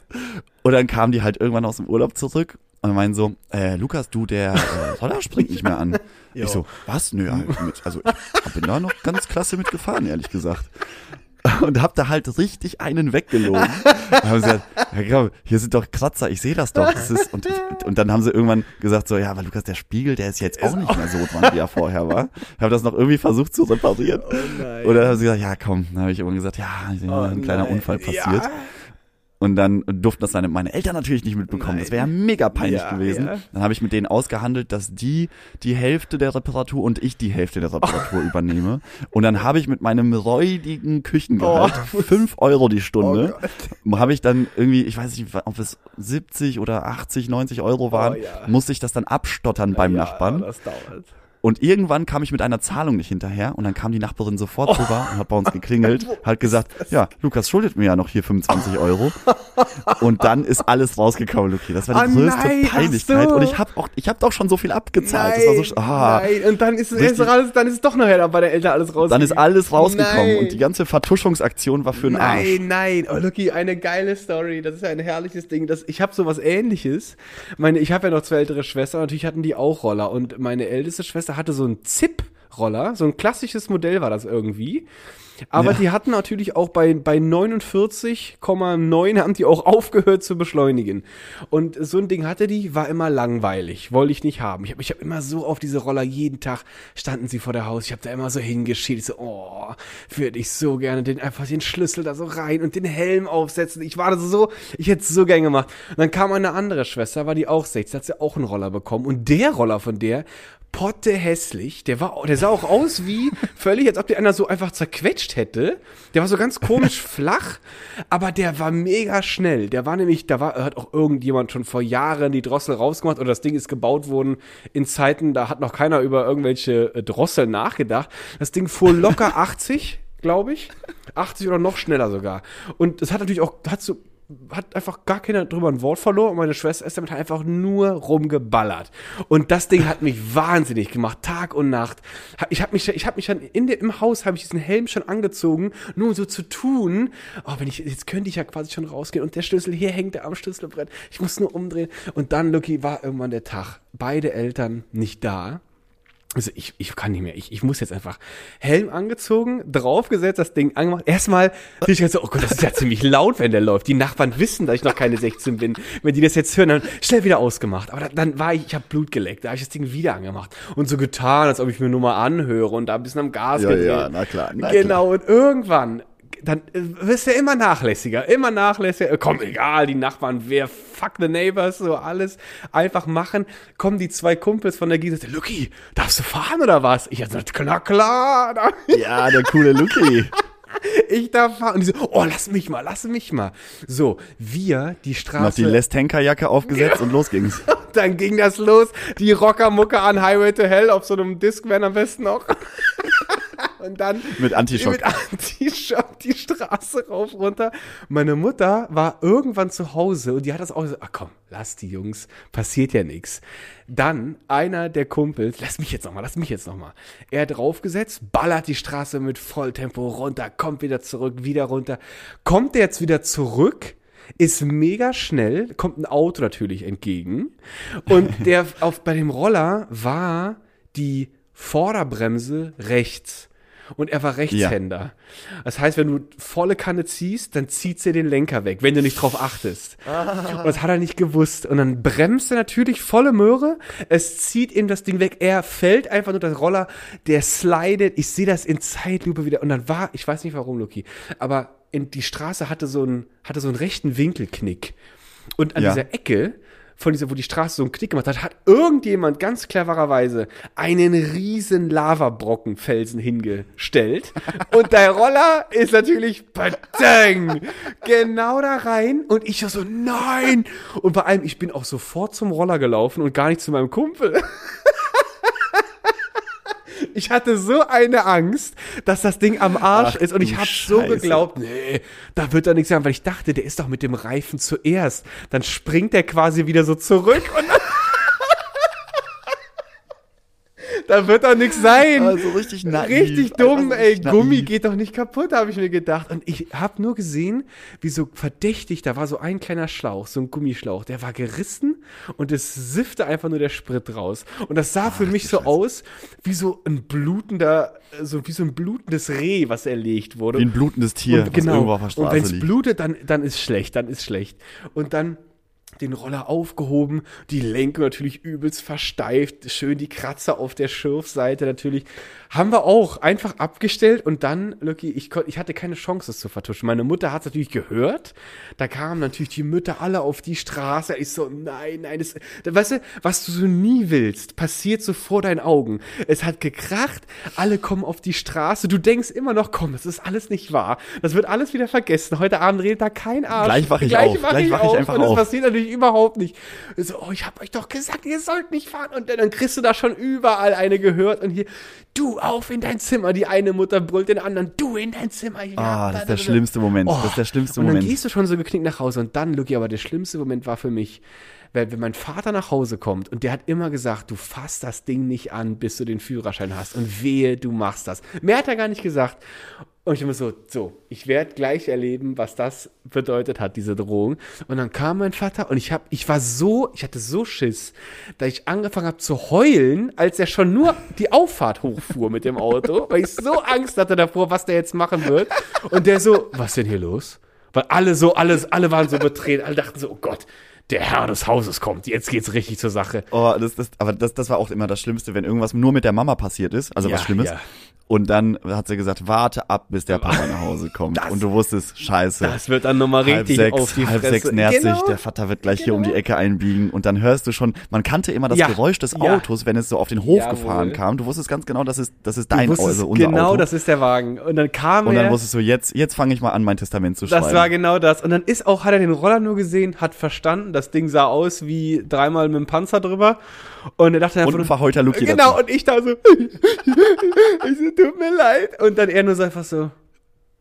Und dann kamen die halt irgendwann aus dem Urlaub zurück und meinen so, äh, Lukas, du, der äh, Roller springt nicht mehr an. [LAUGHS] Ich so, was? Nö, halt mit, also ich bin da noch ganz klasse mitgefahren, ehrlich gesagt. Und hab da halt richtig einen weggelogen. [LAUGHS] Und haben sie gesagt, ja, genau, hier sind doch Kratzer, ich sehe das doch. Das ist, und, ich, und dann haben sie irgendwann gesagt so, ja, aber Lukas, der Spiegel, der ist jetzt auch nicht mehr so dran, wie er vorher war. Ich habe das noch irgendwie versucht zu reparieren. Oh nein. Oder haben sie gesagt, ja komm, dann habe ich irgendwann gesagt, ja, ein kleiner nein. Unfall passiert. Ja. Und dann durften das meine, meine Eltern natürlich nicht mitbekommen. Das wäre ja mega peinlich Ja, gewesen. ja. Dann habe ich mit denen ausgehandelt, dass die die Hälfte der Reparatur und ich die Hälfte der Reparatur [LAUGHS] übernehme. Und dann habe ich mit meinem räudigen Küchengehalt Oh. [LAUGHS] fünf Euro die Stunde, Oh habe ich dann irgendwie, ich weiß nicht, ob es 70 oder 80, 90 Euro waren, Oh ja. musste ich das dann abstottern beim Nachbarn. Das dauert. Und irgendwann kam ich mit einer Zahlung nicht hinterher und dann kam die Nachbarin sofort rüber und hat bei uns geklingelt, [LAUGHS] hat gesagt, ja, Lukas schuldet mir ja noch hier 25 [LAUGHS] Euro. Und dann ist alles rausgekommen, Luki. Das war die Ah, größte nein, Peinlichkeit. so. Und ich habe auch, ich habe doch schon so viel abgezahlt. das war so, ah, nein. Und dann ist, es Richtig. ist alles, dann ist doch nachher bei der Eltern alles raus. dann ist alles rausgekommen Nein. und die ganze Vertuschungsaktion war für den Arsch. Nein, nein. Oh, Lucky, eine geile Story. Das ist ja ein herrliches Ding. Das, ich habe sowas ähnliches. Meine, ich habe ja noch zwei ältere Schwestern. Natürlich hatten die auch Roller. Und meine älteste Schwester hatte so einen Zip-Roller. So ein klassisches Modell war das irgendwie. Aber Ja. die hatten natürlich auch bei, bei 49,9 haben die auch aufgehört zu beschleunigen. Und so ein Ding hatte die, war immer langweilig. Wollte ich nicht haben. Ich habe ich hab immer so auf diese Roller jeden Tag standen sie vor der Haus. Ich habe da immer so hingeschielt. Ich so, oh, würde ich so gerne den einfach den Schlüssel da so rein und den Helm aufsetzen. Ich war so, ich hätte es so gern gemacht. Und dann kam eine andere Schwester, war die auch 16, hat sie auch einen Roller bekommen. Und der Roller von der, potte hässlich. Der war, der sah auch aus wie [LAUGHS] völlig, als ob der einer so einfach zerquetscht hätte. Der war so ganz komisch [LAUGHS] flach, aber der war mega schnell. Der war nämlich, da war, hat auch irgendjemand schon vor Jahren die Drossel rausgemacht oder das Ding ist gebaut worden in Zeiten, da hat noch keiner über irgendwelche äh, Drosseln nachgedacht. Das Ding fuhr locker [LAUGHS] 80, glaube ich. 80 oder noch schneller sogar. Und es hat natürlich auch, hat so, hat einfach gar keiner drüber ein Wort verloren und meine Schwester ist damit halt einfach nur rumgeballert. Und das Ding hat mich wahnsinnig gemacht, Tag und Nacht. Ich habe mich, ich habe mich dann in der, im Haus habe ich diesen Helm schon angezogen, nur um so zu tun. Oh, wenn ich jetzt könnte ich ja quasi schon rausgehen und der Schlüssel hier hängt er am Schlüsselbrett. Ich muss nur umdrehen und dann Lucky war irgendwann der Tag. Beide Eltern nicht da. Also ich, ich kann nicht mehr. Ich, ich muss jetzt einfach Helm angezogen, draufgesetzt, das Ding angemacht. Erstmal bin ich halt so, oh Gott, das ist ja ziemlich laut, wenn der läuft. Die Nachbarn wissen, dass ich noch keine 16 bin. Wenn die das jetzt hören, dann schnell wieder ausgemacht. Aber dann, dann war ich, ich habe Blut geleckt. Da habe ich das Ding wieder angemacht. Und so getan, als ob ich mir nur mal anhöre und da ein bisschen am Gas Ja, gedreht. ja, na klar, na genau, und irgendwann, dann äh, wirst du ja immer nachlässiger, immer nachlässiger. Äh, Komm, egal, die Nachbarn, wer fuck the neighbors, so alles einfach machen. Kommen die zwei Kumpels von der Gieße, Lucky, darfst du fahren oder was? Ich hab klar, klar. Da- [LAUGHS] Ja, der coole Luki. [LAUGHS] Ich darf fahren. Und die so, oh, lass mich mal, lass mich mal. So, wir, die Straße. Noch die Les Tanker-Jacke aufgesetzt und los ging's. [LAUGHS] Dann ging das los, die Rockermucke an Highway to Hell auf so einem Discman am besten noch. Und dann Mit Antischock. mit Antischock die Straße rauf runter. Meine Mutter war irgendwann zu Hause und die hat das auch gesagt, ach komm, lass die Jungs, passiert ja nichts. Dann einer der Kumpels, lass mich jetzt noch mal, lass mich jetzt noch mal. Er draufgesetzt, ballert die Straße mit Volltempo runter, kommt wieder zurück, wieder runter. Kommt der jetzt wieder zurück? ist mega schnell, kommt ein Auto natürlich entgegen und der [LAUGHS] auf bei dem Roller war die Vorderbremse rechts und er war Rechtshänder. Das heißt, wenn du volle Kanne ziehst, dann zieht sie den Lenker weg, wenn du nicht drauf achtest. Und das hat er nicht gewusst und dann bremst er natürlich volle Möhre, es zieht ihm das Ding weg, er fällt einfach nur das Roller, der slidet, ich sehe das in Zeitlupe wieder und dann war, ich weiß nicht warum, Luki, aber in die Straße hatte so einen, hatte so einen rechten Winkelknick. Und an Ja. dieser Ecke von dieser, wo die Straße so einen Knick gemacht hat, hat irgendjemand ganz clevererweise einen riesen Lavabrockenfelsen hingestellt. Und der Roller ist natürlich badang, genau da rein. Und ich so, nein! Und vor allem, ich bin auch sofort zum Roller gelaufen und gar nicht zu meinem Kumpel. Ich hatte so eine Angst, dass das Ding am Arsch Ach ist und ich habe so geglaubt, nee, da wird doch nichts sein, weil ich dachte, der ist doch mit dem Reifen zuerst. Dann springt der quasi wieder so zurück und da wird doch nichts sein. Also richtig naiv. Richtig dumm, Einfach ey. richtig Gummi naiv. geht doch nicht kaputt, habe ich mir gedacht. Und ich habe nur gesehen, wie so verdächtig, da war so ein kleiner Schlauch, so ein Gummischlauch, der war gerissen und es siffte einfach nur der Sprit raus. Und das sah für mich so aus, wie so ein blutender, so wie so ein blutendes Reh, was erlegt wurde. Wie ein blutendes Tier, und, was genau. irgendwo auf der und wenn es blutet, dann, dann ist schlecht, dann ist schlecht. Und dann den Roller aufgehoben, die Lenkung natürlich übelst versteift, schön die Kratzer auf der Schirfseite natürlich. Haben wir auch einfach abgestellt und dann, Lucky, ich, ich hatte keine Chance, es zu vertuschen. Meine Mutter hat es natürlich gehört. Da kamen natürlich die Mütter alle auf die Straße. Ich so, nein, nein, das, da- weißt du, was du so nie willst, passiert so vor deinen Augen. Es hat gekracht, alle kommen auf die Straße. Du denkst immer noch, komm, das ist alles nicht wahr. Das wird alles wieder vergessen. Heute Abend redet da kein Arsch. Gleich wach ich Gleich auf. wach Gleich ich wach ich auf. einfach und das auf. passiert natürlich überhaupt nicht. So, oh, ich hab euch doch gesagt, ihr sollt nicht fahren. Und dann, dann kriegst du da schon überall eine gehört. Und hier, du auf in dein Zimmer. Die eine Mutter brüllt den anderen, du in dein Zimmer. Ja, Ah, das ist der schlimmste Moment. Oh, Das ist der schlimmste und dann Moment. gehst du schon so geknickt nach Hause und dann, Lucky, aber der schlimmste Moment war für mich, weil wenn mein Vater nach Hause kommt und der hat immer gesagt, du fasst das Ding nicht an, bis du den Führerschein hast und wehe, du machst das. Mehr hat er gar nicht gesagt. Und ich immer so, so, ich werde gleich erleben, was das bedeutet hat, diese Drohung. Und dann kam mein Vater und ich hab, ich war so, ich hatte so Schiss, da ich angefangen habe zu heulen, als er schon nur die Auffahrt hochfuhr mit dem Auto, weil ich so Angst hatte davor, was der jetzt machen wird. Und der so, was denn hier los? Weil alle so, alles, alle waren so betreten, alle dachten so, oh Gott, der Herr des Hauses kommt, jetzt geht's richtig zur Sache. Oh, das, das, aber das, das war auch immer das Schlimmste, wenn irgendwas nur mit der Mama passiert ist, also Ja, was Schlimmes. ja. Und dann hat sie gesagt, warte ab, bis der Papa nach Hause kommt. Das- und du wusstest, scheiße. Das wird dann nochmal halb richtig sechs, auf die halb Fresse. sechs sich, Genau. der Vater wird gleich hier um die Ecke einbiegen und dann hörst du schon, man kannte immer das Ja, Geräusch des ja. Autos, wenn es so auf den Hof Jawohl. gefahren kam. Du wusstest ganz genau, das ist, das ist dein also unser genau, Auto. das ist der Wagen. Und dann kam und er. dann wusstest du, jetzt, jetzt fange ich mal an, mein Testament zu schreiben. Das war genau das. Und dann ist auch, hat er den Roller nur gesehen, hat verstanden, das Ding sah aus wie dreimal mit dem Panzer drüber. Und er dachte einfach und ein nur, verheuter Lucky Genau, dazu. und ich da so, [LAUGHS] ich so, tut mir leid. Und dann er nur so einfach so,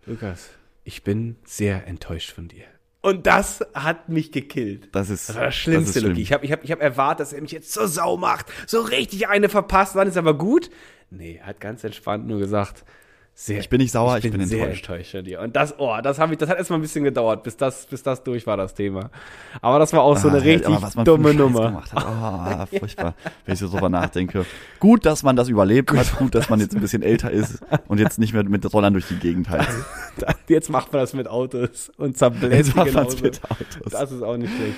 Lukas, ich bin sehr enttäuscht von dir. Und das hat mich gekillt. Das ist, Das war das Schlimmste, das. Luki. Ich habe ich hab, ich hab erwartet, dass er mich jetzt zur Sau macht. So richtig eine verpasst. Dann ist aber gut. Nee, hat ganz entspannt nur gesagt, sehr, Ich bin nicht sauer, ich bin sehr enttäuscht. enttäuscht von dir. Und das, oh, das, ich, das hat erstmal ein bisschen gedauert, bis das, bis das durch war, das Thema. Aber das war auch so eine richtig aber was man für einen dumme Nummer. Gemacht hat. Ah, [LAUGHS] furchtbar, wenn ich so drüber nachdenke. Gut, dass man das überlebt hat, gut, dass man jetzt ein bisschen älter ist und jetzt nicht mehr mit Rollern durch die Gegend heizt. [LAUGHS] Jetzt macht man das mit Autos und zerbläst Jetzt macht genauso. mit Autos. Das ist auch nicht schlecht.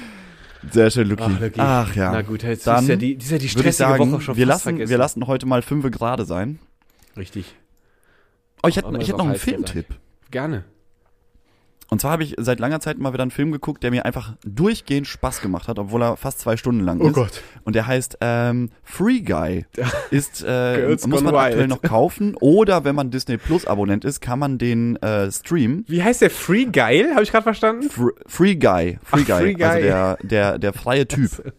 Sehr schön, Lucky. Ach, Lucky. Ach ja. Na gut, jetzt Dann ist ja die, ist ja die ich stressige sagen, Woche schon wir fast lassen, vergessen. wir lassen heute mal fünfe gerade sein. Richtig. Oh, ich hätte, Auch ich hätte noch einen Filmtipp. Gerne. Und zwar habe ich seit langer Zeit mal wieder einen Film geguckt, der mir einfach durchgehend Spaß gemacht hat, obwohl er fast zwei Stunden lang Oh ist. Gott. Und der heißt ähm, Free Guy. Ist äh, muss man Gone aktuell Wild. noch kaufen oder wenn man Disney Plus Abonnent ist, kann man den äh, streamen. Wie heißt der? Free Geil? Habe ich gerade verstanden? Fr Free Guy, Free Ach, Guy, Free Guy. also der der der freie [LAUGHS] Typ.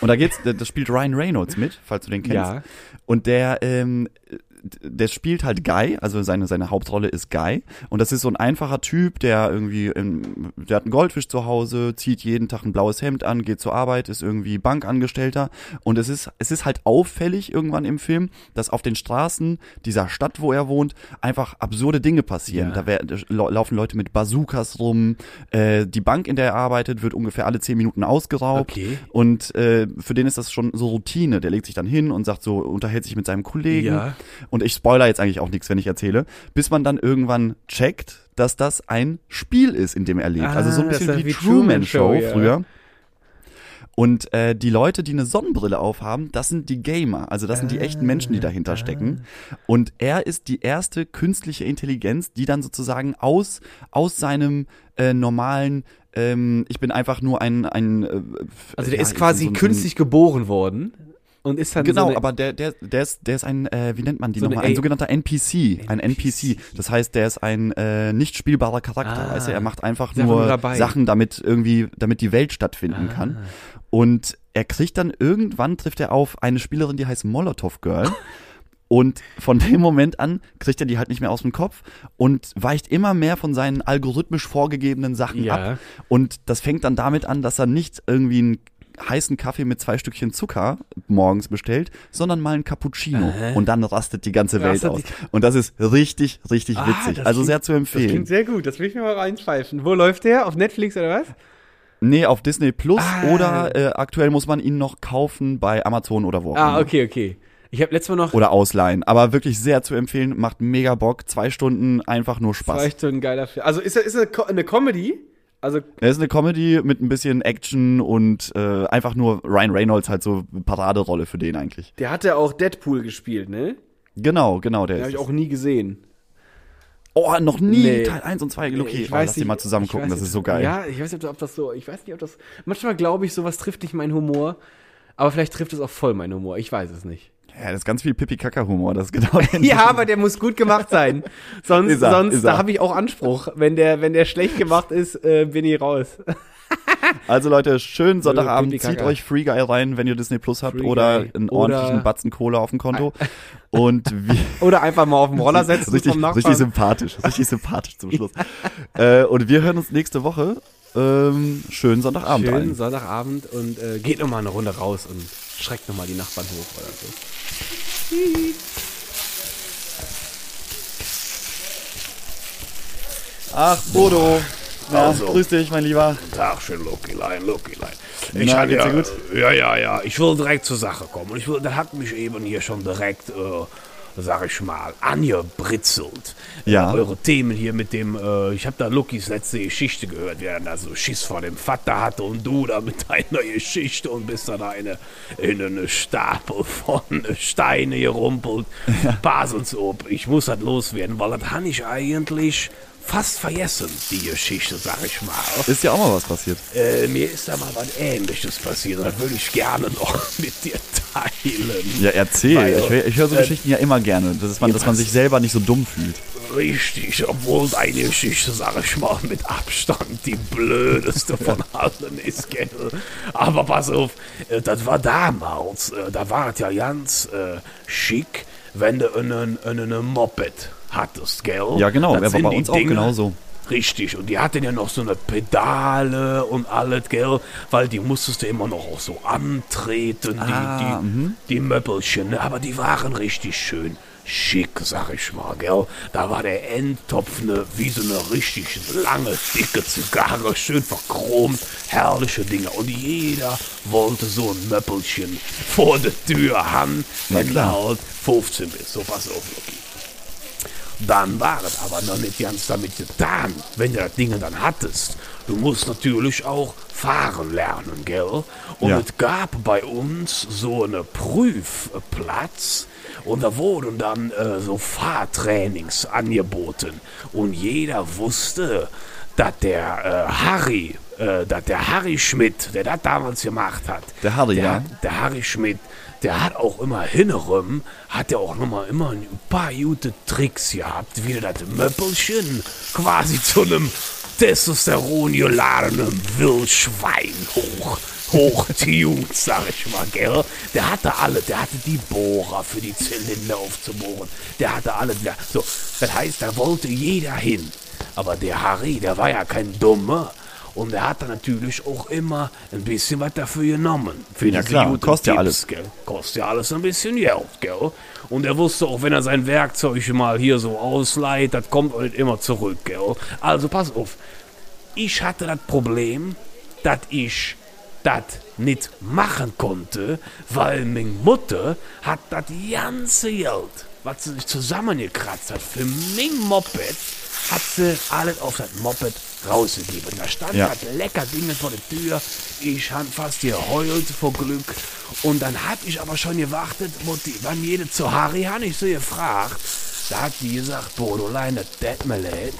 Und da geht's, das spielt Ryan Reynolds mit, falls du den kennst. Ja. Und der, ähm, der spielt halt Guy, also seine, seine Hauptrolle ist Guy. Und das ist so ein einfacher Typ, der irgendwie, ähm, der hat einen Goldfisch zu Hause, zieht jeden Tag ein blaues Hemd an, geht zur Arbeit, ist irgendwie Bankangestellter. Und es ist, es ist halt auffällig irgendwann im Film, dass auf den Straßen dieser Stadt, wo er wohnt, einfach absurde Dinge passieren. Ja. Da lau- laufen Leute mit Bazookas rum, äh, die Bank, in der er arbeitet, wird ungefähr alle zehn Minuten ausgeraubt. Okay. Und äh, für den ist das schon so Routine. Der legt sich dann hin und sagt so, unterhält sich mit seinem Kollegen. Ja. Und ich spoiler jetzt eigentlich auch nichts, wenn ich erzähle, bis man dann irgendwann checkt, dass das ein Spiel ist, in dem er lebt. also so ein Ah, bisschen wie wie Truman Show Show, ja. früher. Und äh, die Leute, die eine Sonnenbrille aufhaben, das sind die Gamer. Also das sind die echten Menschen, die dahinter stecken. Und er ist die erste künstliche Intelligenz, die dann sozusagen aus, aus seinem äh, normalen ähm, ich bin einfach nur ein, ein äh, Also der ja, ist quasi so künstlich geboren worden und ist dann Genau, so aber der, der, der ist, der ist ein, äh, wie nennt man die So nochmal? Ein sogenannter NPC, ein NPC. NPC. Das heißt, der ist ein äh, nicht spielbarer Charakter. Ah. du? Er macht einfach nur dabei. Ah. Sachen, damit irgendwie, damit die Welt stattfinden kann. Und er kriegt dann irgendwann trifft er auf eine Spielerin, die heißt Molotov Girl. [LAUGHS] Und von dem Moment an kriegt er die halt nicht mehr aus dem Kopf und weicht immer mehr von seinen algorithmisch vorgegebenen Sachen Ja. ab. Und das fängt dann damit an, dass er nicht irgendwie einen heißen Kaffee mit zwei Stückchen Zucker morgens bestellt, sondern mal einen Cappuccino. Äh. Und dann rastet die ganze Welt aus. Und das ist richtig, richtig Ah, witzig. das Also klingt- sehr zu das empfehlen. klingt sehr gut, das will ich mir mal reinpfeifen. Wo läuft der? Auf Netflix oder was? Nee, auf Disney Plus Ah. oder äh, aktuell muss man ihn noch kaufen bei Amazon oder wo auch Ah, okay, okay. Ich habe letztes Mal noch Oder ausleihen. Aber wirklich sehr zu empfehlen, macht mega Bock. Zwei Stunden einfach nur Spaß. zwei Stunden geiler Film. Also ist er ist eine Comedy? Also Er ist eine Comedy mit ein bisschen Action und äh, einfach nur Ryan Reynolds halt so Paraderolle für den eigentlich. der hat ja auch Deadpool gespielt, ne? Genau, genau, der Den habe ist. ich auch nie gesehen. oh, noch nie Nee. Teil 1 und 2. Okay, Ich oh, weiß lass die mal zusammen gucken, das nicht, ist so geil. Ja, ich weiß nicht, ob das so, ich weiß nicht, ob das, manchmal glaube ich, sowas trifft nicht meinen Humor, aber vielleicht trifft es auch voll meinen Humor, ich weiß es nicht. Ja, das ist ganz viel Pipi-Kaka-Humor, das ist genau [LAUGHS] Ja, aber der muss gut gemacht sein. Sonst, er, sonst da habe ich auch Anspruch. Wenn der, wenn der schlecht gemacht ist, äh, bin ich raus. [LAUGHS] Also Leute, schönen Sonntagabend, Pipi-Kaka. zieht euch Free Guy rein, wenn ihr Disney Plus habt Free oder Guy. einen Oder- ordentlichen Batzen Kohle auf dem Konto. [LAUGHS] Und wir, Oder einfach mal auf den Roller setzen richtig, richtig sympathisch, richtig sympathisch zum Schluss. äh, und wir hören uns nächste Woche. Ähm, schönen Sonntagabend Schönen ein. Sonntagabend und äh, geht noch mal eine Runde raus und schreckt noch mal die Nachbarn hoch oder so. Ach, Bodo. Na, Also. grüß dich, mein Lieber. Tagchen, Lokilein, Lokilein. Na, Ich hatte geht's ja, gut? ja, ja, ja. Ich will direkt zur Sache kommen. Und ich will, das hat mich eben hier schon direkt, äh, sag ich mal, angebritzelt. Ja. Äh, eure Themen hier mit dem, äh, ich habe da Lukis letzte Geschichte gehört, wer dann da so Schiss vor dem Vater hatte und du da mit [LAUGHS] deiner Geschichte und bist dann da eine, in eine Stapel von [LAUGHS] Steine gerumpelt. Pass uns ob. Ich muss das loswerden, weil das habe ich eigentlich fast vergessen, die Geschichte, sag ich mal. Ist ja auch mal was passiert. Äh, mir ist da mal was Ähnliches passiert. Das würde ich gerne noch [LAUGHS] mit dir teilen. Ja, erzähl. Weil, ich höre ich hör so äh, Geschichten ja immer gerne, dass man, dass man sich selber nicht so dumm fühlt. Richtig, obwohl deine Geschichte, sag ich mal, mit Abstand die blödeste [LAUGHS] von allen ist, gell? Aber pass auf, äh, das war damals, äh, da war es ja ganz äh, schick, wenn du einen, einen Moped hattest, gell? Ja, genau. Das Er war bei uns auch Dinger- genauso. Richtig, und die hatten ja noch so eine Pedale und alles, gell? Weil die musstest du immer noch auch so antreten, die, Ah, die, die Möppelchen, ne? aber die waren richtig schön schick, sag ich mal, gell? Da war der Endtopf ne, wie so eine richtig lange, dicke Zigarre, schön verchromt, herrliche Dinge. Und jeder wollte so ein Möppelchen vor der Tür haben, wenn du halt 15 bist. So, pass auf, Loki. Dann war es aber noch nicht ganz damit getan, wenn du das Ding dann hattest. Du musst natürlich auch fahren lernen, gell? Und Ja. es gab bei uns so einen Prüfplatz und da wurden dann äh, so Fahrtrainings angeboten. Und jeder wusste, dass der äh, Harry, äh, dass der Harry Schmidt, der das damals gemacht hat, Der Harry, der, ja. der Harry Schmidt, der hat auch immer hinterem, hat er auch nochmal immer ein paar gute Tricks gehabt, wie das Möppelchen quasi zu einem Testosteron geladenen Wildschwein hoch, hochtuned, [LAUGHS] sag ich mal, gell? Der hatte alle, der hatte die Bohrer für die Zylinder aufzubohren, der hatte alles, so, das heißt, da wollte jeder hin. Aber der Harry, der war ja kein Dummer. Und er hat dann natürlich auch immer ein bisschen was dafür genommen. Für Ja, klar, guten kostet ja Tipps, alles. Gell? Kostet ja alles ein bisschen Geld, gell? Und er wusste auch, wenn er sein Werkzeug mal hier so ausleiht, das kommt nicht immer zurück, gell? Also pass auf. Ich hatte das Problem, dass ich das nicht machen konnte, weil meine Mutter hat das ganze Geld, was sie sich zusammengekratzt hat für mein Moped, hat sie alles auf das Moped rausgegeben. Da stand Ja. das lecker Ding vor der Tür. Ich han fast geheult vor Glück. Und dann hab ich aber schon gewartet, Mutti, wann jede zu Harry, han ich so gefragt. Da hat die gesagt, Bodolein, das leid.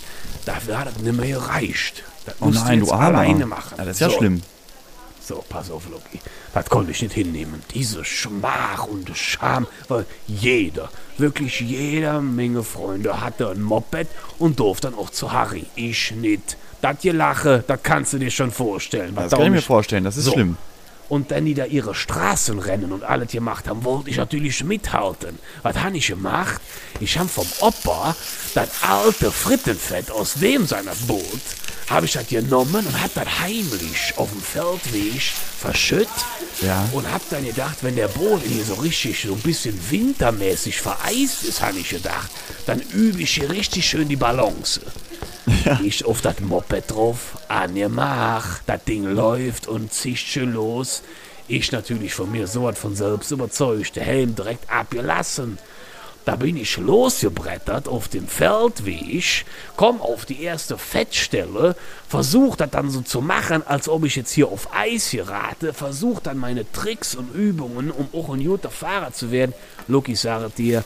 Dafür hat es nicht mehr gereicht. Das Oh nein, du alleine machen. Ja, das ist ja So. schlimm. So, pass auf, Loki. Das konnte ich nicht hinnehmen. Diese Schmach und Scham, weil jeder, wirklich jeder Menge Freunde hatte ein Moped und durfte dann auch zu Harry. Ich nicht. Das Gelache, das kannst du dir schon vorstellen. was Das da kann ich mir vorstellen, das ist So. schlimm. Und dann die da ihre Straßenrennen und alles gemacht haben, wollte ich natürlich mithalten. Was habe ich gemacht? Ich habe vom Opa das alte Frittenfett aus dem seiner Boot, habe ich das genommen und habe das heimlich auf dem Feldweg verschütt. Ja. Und habe dann gedacht, wenn der Boden hier so richtig, so ein bisschen wintermäßig vereist ist, habe ich gedacht, dann übe ich hier richtig schön die Balance. Ich auf das Moped drauf, angemacht, das Ding läuft und zischt schön los. Ich natürlich von mir so was von selbst überzeugt, der Helm direkt abgelassen. Da bin ich losgebrettert auf dem Feldweg, komm auf die erste Fettstelle, versuch das dann so zu machen, als ob ich jetzt hier auf Eis gerate, versuch dann meine Tricks und Übungen, um auch ein guter Fahrer zu werden. Lucky, sage dir,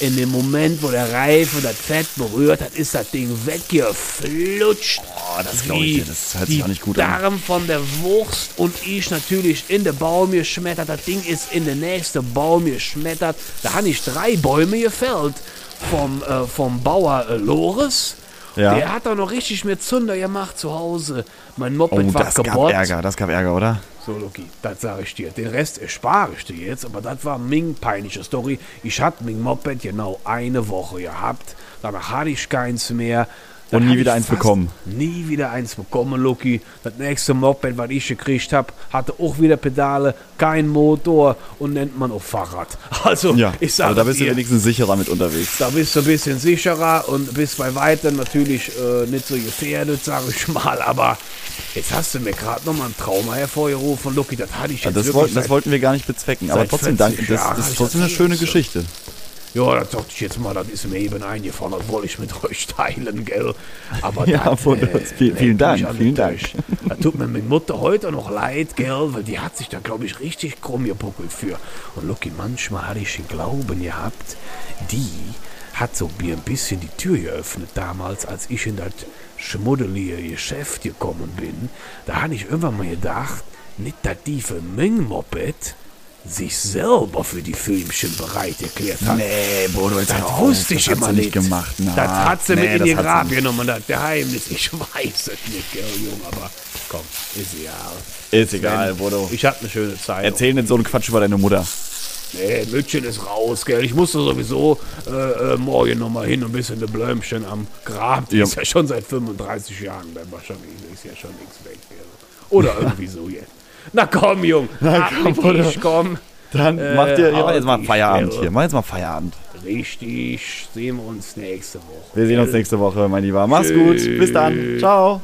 in dem Moment, wo der Reifen das Fett berührt hat, ist das Ding weggeflutscht. Oh, das glaub ich dir, das hört sich auch nicht gut an. Darm von der Wurst und ich natürlich in den Baum geschmettert. Das Ding ist in den nächsten Baum geschmettert. Da habe ich drei Bäume gefällt vom, äh, vom Bauer äh, Loris. Ja. Der hat da noch richtig mit Zunder gemacht zu Hause. Mein Oh, Moped war das gab kaputt. Ärger, das gab Ärger, oder? So, Loki, das sage ich dir. Den Rest erspare ich dir jetzt, aber das war Ming peinliche Story. Ich hatte mein Moped genau eine Woche gehabt. Danach hatte ich keins mehr. Und nie wieder eins bekommen. Nie wieder eins bekommen, Loki. Das nächste Moped, was ich gekriegt habe, hatte auch wieder Pedale, kein Motor und nennt man auch Fahrrad. [LAUGHS] Also, Ja, ich sage also da bist du dir, wenigstens sicherer mit unterwegs. da bist du ein bisschen sicherer und bist bei weitem natürlich äh, nicht so gefährdet, sage ich mal. Aber jetzt hast du mir gerade nochmal ein Trauma hervorgerufen, Lucky. Das hatte ich Ja, jetzt das, wirklich wollten, das wollten wir gar nicht bezwecken, aber trotzdem 40 danke. Das, das ist trotzdem eine schöne das Geschichte. Ja, das dachte ich jetzt mal, das ist mir eben eingefallen, das wollte ich mit euch teilen, gell? Aber Ja, das, wunderbar. Vielen- vielen Dank, vielen Dank. Das tut mir meine Mutter heute noch leid, gell? Weil die hat sich da, glaube ich, richtig krumm gebuckelt für. Und Lucky, manchmal hatte ich den Glauben gehabt, die hat so mir ein bisschen die Tür geöffnet damals, als ich in das schmuddelige Geschäft gekommen bin. Da hatte ich irgendwann mal gedacht, nicht, dass die für mein Moped sich selber für die Filmchen bereit erklärt hat. Nee, Bodo, jetzt Das hör auf, wusste ich das hat immer nicht. gemacht. Na, das hat sie nee, mit in sie Grab genommen, das Geheimnis. Ich weiß es nicht, gell, Junge, aber komm, ist egal. Ist egal, Bodo. Ich hatte eine schöne Zeit. Erzähl nicht so einen Quatsch über deine Mutter. Nee, Mütchen ist raus, gell. Ich musste sowieso äh, äh, morgen nochmal hin und ein bisschen de Blömchen am Grab. Die Ja. ist ja schon seit 35 Jahren bei wahrscheinlich. Ist ja schon nichts weg, gell. Oder [LAUGHS] irgendwie so jetzt. Na komm, Jung. Na komm, Bruder. komm. Dann Äh, mach dir, ja, jetzt mal Feierabend hier. Mach jetzt mal Feierabend. Richtig. Sehen wir uns nächste Woche. Wir sehen uns nächste Woche, mein Lieber. Mach's gut. Bis dann. Ciao.